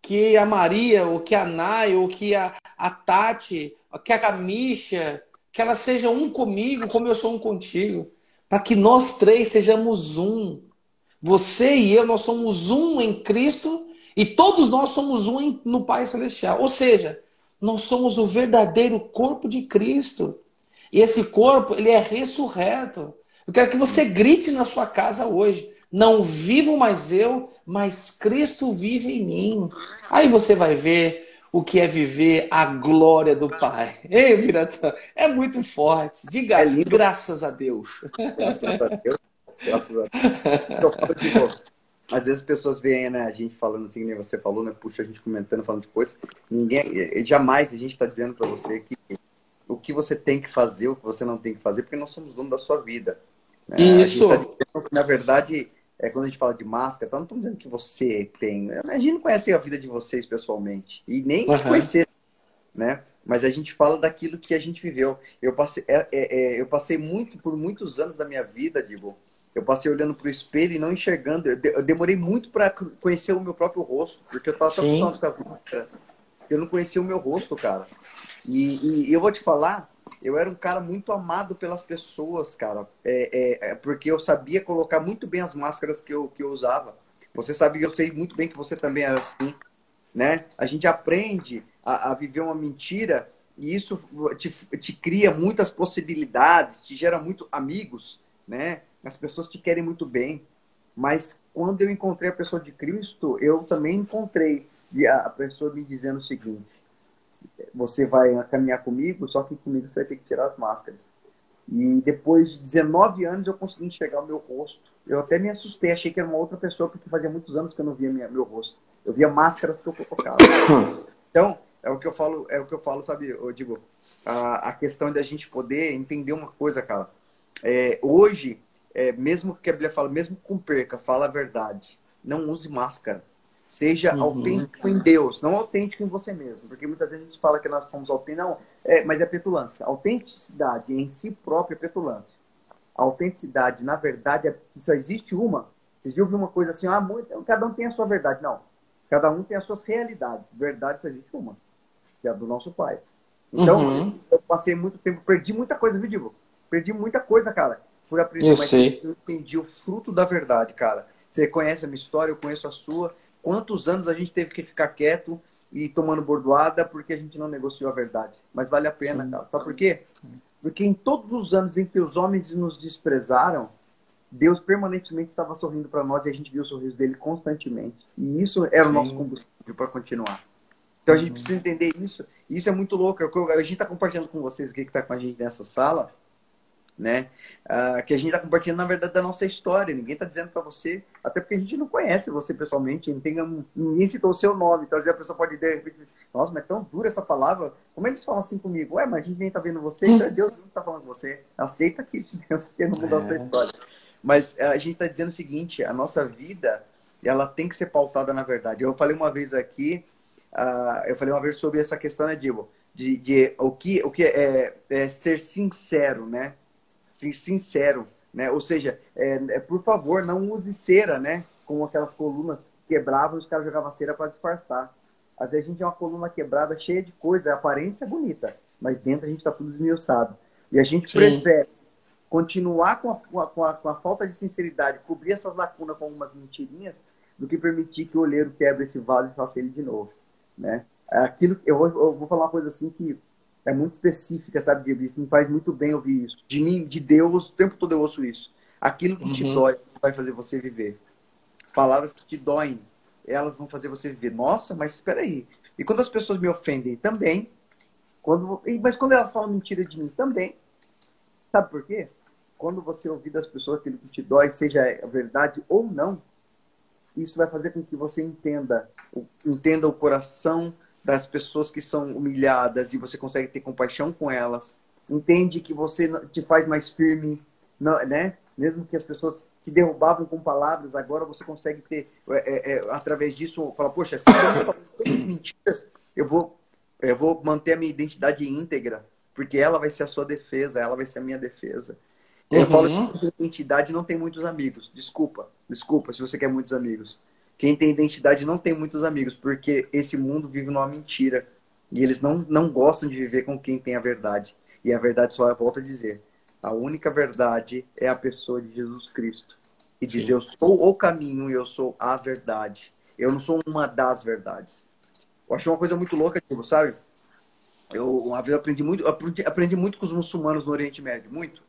que a Maria, ou que a Nai, ou que a, a Tati, que a Camisha, que elas sejam um comigo, como eu sou um contigo. Para que nós três sejamos um. Você e eu, nós somos um em Cristo e todos nós somos um no Pai Celestial. Ou seja, nós somos o verdadeiro corpo de Cristo. E esse corpo, ele é ressurreto. Eu quero que você grite na sua casa hoje. Não vivo mais eu, mas Cristo vive em mim. Aí você vai ver o que é viver a glória do Pai. Ei, Miratã, é muito forte. Diga é lindo. graças a Deus. Graças a Deus. Graças a Deus. às vezes as pessoas veem né, a gente falando assim, nem você falou, né? Puxa, a gente comentando, falando de coisas. Ninguém, jamais a gente está dizendo para você que o que você tem que fazer, o que você não tem que fazer, porque nós somos dono da sua vida. Né? Isso. A gente tá dizendo que, na verdade, é, quando a gente fala de máscara, tá, não estamos dizendo que você tem. A gente não conhece a vida de vocês pessoalmente. E nem uhum. conhecer, né? Mas a gente fala daquilo que a gente viveu. Eu passei, é, é, é eu passei muito por muitos anos da minha vida, digo. Eu passei olhando para o espelho e não enxergando. Eu, de, eu demorei muito para conhecer o meu próprio rosto, porque eu estava tão com a vida. Eu não conhecia o meu rosto, cara. E, e eu vou te falar, eu era um cara muito amado pelas pessoas, cara. É, é, é, porque eu sabia colocar muito bem as máscaras que eu, que eu usava. Você sabe eu sei muito bem que você também era assim, né? A gente aprende a, a viver uma mentira e isso te, te cria muitas possibilidades, te gera muito amigos, né? As pessoas te querem muito bem. Mas quando eu encontrei a pessoa de Cristo, eu também encontrei a pessoa me dizendo o seguinte: você vai caminhar comigo, só que comigo você vai ter que tirar as máscaras. E depois de 19 anos eu consegui enxergar o meu rosto. Eu até me assustei, achei que era uma outra pessoa, porque fazia muitos anos que eu não via minha, meu rosto. Eu via máscaras que eu colocava. Então, é o que eu falo, é o que eu falo, sabe, eu digo, a, a questão da gente poder entender uma coisa, cara. É, hoje, é, mesmo que a Bíblia fala, mesmo com perca, fala a verdade. Não use máscara. Seja uhum. autêntico em Deus, não autêntico em você mesmo. Porque muitas vezes a gente fala que nós somos autênticos, não, é, mas é petulância. Autenticidade em si própria é petulância. A autenticidade, na verdade, é, só existe uma. Vocês viram uma coisa assim, ah, muito, cada um tem a sua verdade. Não. Cada um tem as suas realidades. Verdade só existe uma, que é a do nosso Pai. Então, uhum. eu passei muito tempo, perdi muita coisa, viu, Divo? Perdi muita coisa, cara, por aprender. Eu mas sei. eu entendi o fruto da verdade, cara. Você conhece a minha história, eu conheço a sua. Quantos anos a gente teve que ficar quieto e tomando bordoada porque a gente não negociou a verdade? Mas vale a pena, Sim. cara. Sabe por quê? Porque em todos os anos em que os homens nos desprezaram, Deus permanentemente estava sorrindo para nós e a gente viu o sorriso dele constantemente. E isso era Sim. o nosso combustível para continuar. Então a gente uhum. precisa entender isso. E isso é muito louco. A gente está compartilhando com vocês aqui que está com a gente nessa sala né? Uh, que a gente está compartilhando, na verdade, da nossa história. Ninguém está dizendo para você, até porque a gente não conhece você pessoalmente, não tem, ninguém citou o seu nome. Então, às vezes a pessoa pode dizer, nossa, mas é tão dura essa palavra. Como eles falam assim comigo? Ué, mas a gente nem está vendo você, então é Deus não está falando com você. Aceita que Deus quer não mudar é. a sua é. história. Mas a gente está dizendo o seguinte, a nossa vida, ela tem que ser pautada na verdade. Eu falei uma vez aqui, uh, eu falei uma vez sobre essa questão, né, Diego? de, de o que, o que é, é ser sincero, né? Sincero, né? Ou seja, é, é, por favor, não use cera, né? Como aquelas colunas quebravam e os caras jogavam cera para disfarçar. Às vezes a gente é uma coluna quebrada, cheia de coisa, a aparência é bonita, mas dentro a gente está tudo esmiuçado. E a gente Sim. prefere continuar com a, com, a, com a falta de sinceridade, cobrir essas lacunas com algumas mentirinhas, do que permitir que o olheiro quebre esse vaso e faça ele de novo, né? Aquilo, eu vou, eu vou falar uma coisa assim que é muito específica, sabe, de Me faz muito bem ouvir isso. De mim, de Deus, o tempo todo eu ouço isso. Aquilo que uhum. te dói vai fazer você viver. Palavras que te doem, elas vão fazer você viver. Nossa, mas espera aí. E quando as pessoas me ofendem também, quando, mas quando elas falam mentira de mim também, sabe por quê? Quando você ouvir das pessoas aquilo que te dói, seja verdade ou não, isso vai fazer com que você entenda, entenda o coração das pessoas que são humilhadas e você consegue ter compaixão com elas. Entende que você te faz mais firme, né? Mesmo que as pessoas te derrubavam com palavras, agora você consegue ter, é, é, é através disso, falar, poxa, se eu falar mentiras, eu vou, eu vou manter a minha identidade íntegra, porque ela vai ser a sua defesa, ela vai ser a minha defesa. Eu uhum. falo que identidade não tem muitos amigos. Desculpa, desculpa se você quer muitos amigos. Quem tem identidade não tem muitos amigos, porque esse mundo vive numa mentira. E eles não, não gostam de viver com quem tem a verdade. E a verdade só, eu volto a dizer, a única verdade é a pessoa de Jesus Cristo. E diz, Sim. eu sou o caminho e eu sou a verdade. Eu não sou uma das verdades. Eu achei uma coisa muito louca, tipo, sabe? Eu uma vez aprendi muito, aprendi, aprendi muito com os muçulmanos no Oriente Médio, muito.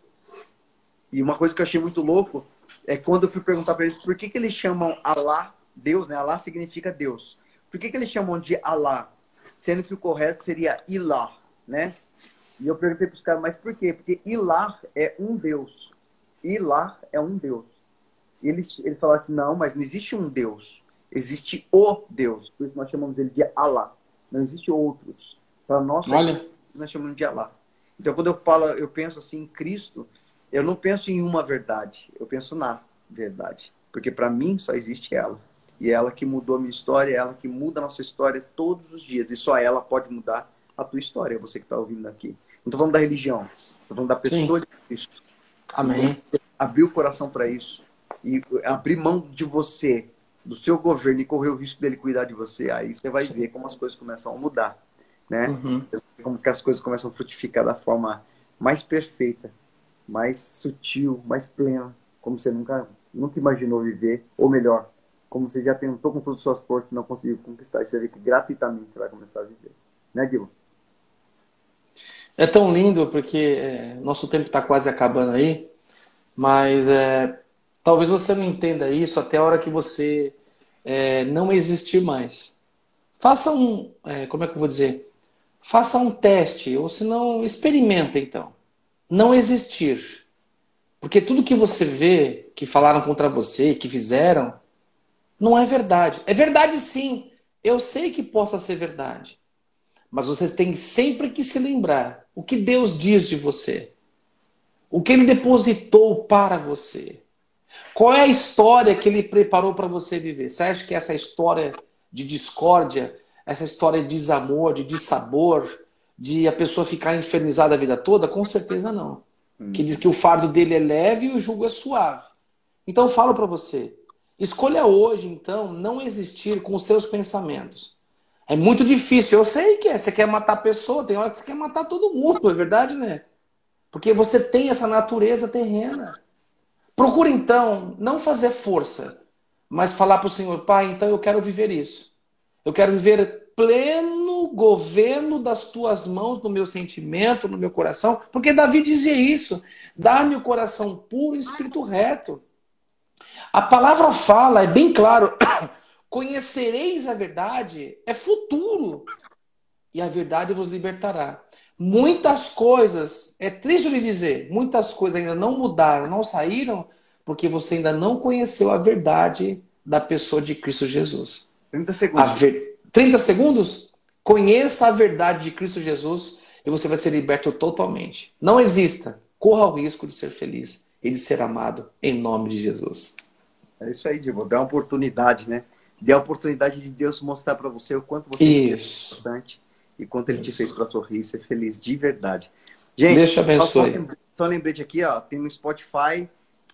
E uma coisa que eu achei muito louco é quando eu fui perguntar para eles por que, que eles chamam Allah, Deus, né? Allah significa Deus. Por que, que eles chamam de Allah? Sendo que o correto seria Ilah, né? E eu perguntei para os caras, mas por quê? Porque Ilah é um Deus. Ilah é um Deus. E eles, eles falaram assim, não, mas não existe um Deus. Existe o Deus. Por isso nós chamamos ele de Allah. Não existe outros. Para nós, Olha. nós chamamos de Allah. Então, quando eu falo, eu penso assim em Cristo, eu não penso em uma verdade, eu penso na verdade. Porque para mim só existe ela. E é ela que mudou a minha história, é ela que muda a nossa história todos os dias. E só ela pode mudar a tua história, você que está ouvindo aqui. Não estou falando da religião, falando da pessoa Sim. de Cristo. Amém. Abrir o coração para isso. E abrir mão de você, do seu governo e correr o risco dele cuidar de você. Aí você vai Sim. ver como as coisas começam a mudar. Né? Uhum. Como que as coisas começam a frutificar da forma mais perfeita mais sutil, mais plena, como você nunca, nunca imaginou viver, ou melhor, como você já tentou com todas as suas forças e não conseguiu conquistar, e você vê que gratuitamente você vai começar a viver. Né, Guilherme? É tão lindo porque é, nosso tempo está quase acabando aí, mas é, talvez você não entenda isso até a hora que você é, não existir mais. Faça um, é, como é que eu vou dizer? Faça um teste, ou se não, experimenta então não existir. Porque tudo que você vê, que falaram contra você, que fizeram, não é verdade. É verdade sim. Eu sei que possa ser verdade. Mas vocês têm sempre que se lembrar o que Deus diz de você. O que ele depositou para você. Qual é a história que ele preparou para você viver? Você acha que essa história de discórdia, essa história de desamor, de dissabor, de a pessoa ficar infernizada a vida toda? Com certeza não. Hum. Que diz que o fardo dele é leve e o jugo é suave. Então eu falo para você, escolha hoje então não existir com os seus pensamentos. É muito difícil, eu sei que é. Você quer matar a pessoa, tem hora que você quer matar todo mundo, é verdade, né? Porque você tem essa natureza terrena. Procura então não fazer força, mas falar para o Senhor, Pai, então eu quero viver isso. Eu quero viver pleno governo das tuas mãos no meu sentimento, no meu coração, porque Davi dizia isso: dá-me o coração puro e espírito reto. A palavra fala, é bem claro: conhecereis a verdade, é futuro, e a verdade vos libertará. Muitas coisas, é triste lhe dizer, muitas coisas ainda não mudaram, não saíram, porque você ainda não conheceu a verdade da pessoa de Cristo Jesus. 30 segundos. A ver... 30 segundos? Conheça a verdade de Cristo Jesus e você vai ser liberto totalmente. Não exista. Corra o risco de ser feliz e de ser amado em nome de Jesus. É isso aí, Diego. Dê a oportunidade, né? Dê a oportunidade de Deus mostrar para você o quanto você isso. é importante e quanto ele te fez para sorrir, ser feliz de verdade. Gente, Deixa abençoe. Só, só lembrete aqui, ó, tem no Spotify,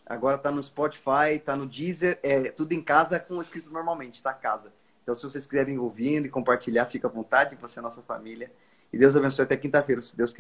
agora tá no Spotify, tá no Deezer, é tudo em casa com escrito normalmente, tá casa. Então, se vocês quiserem ouvindo e compartilhar, fica à vontade, você é nossa família. E Deus abençoe até quinta-feira, se Deus quiser.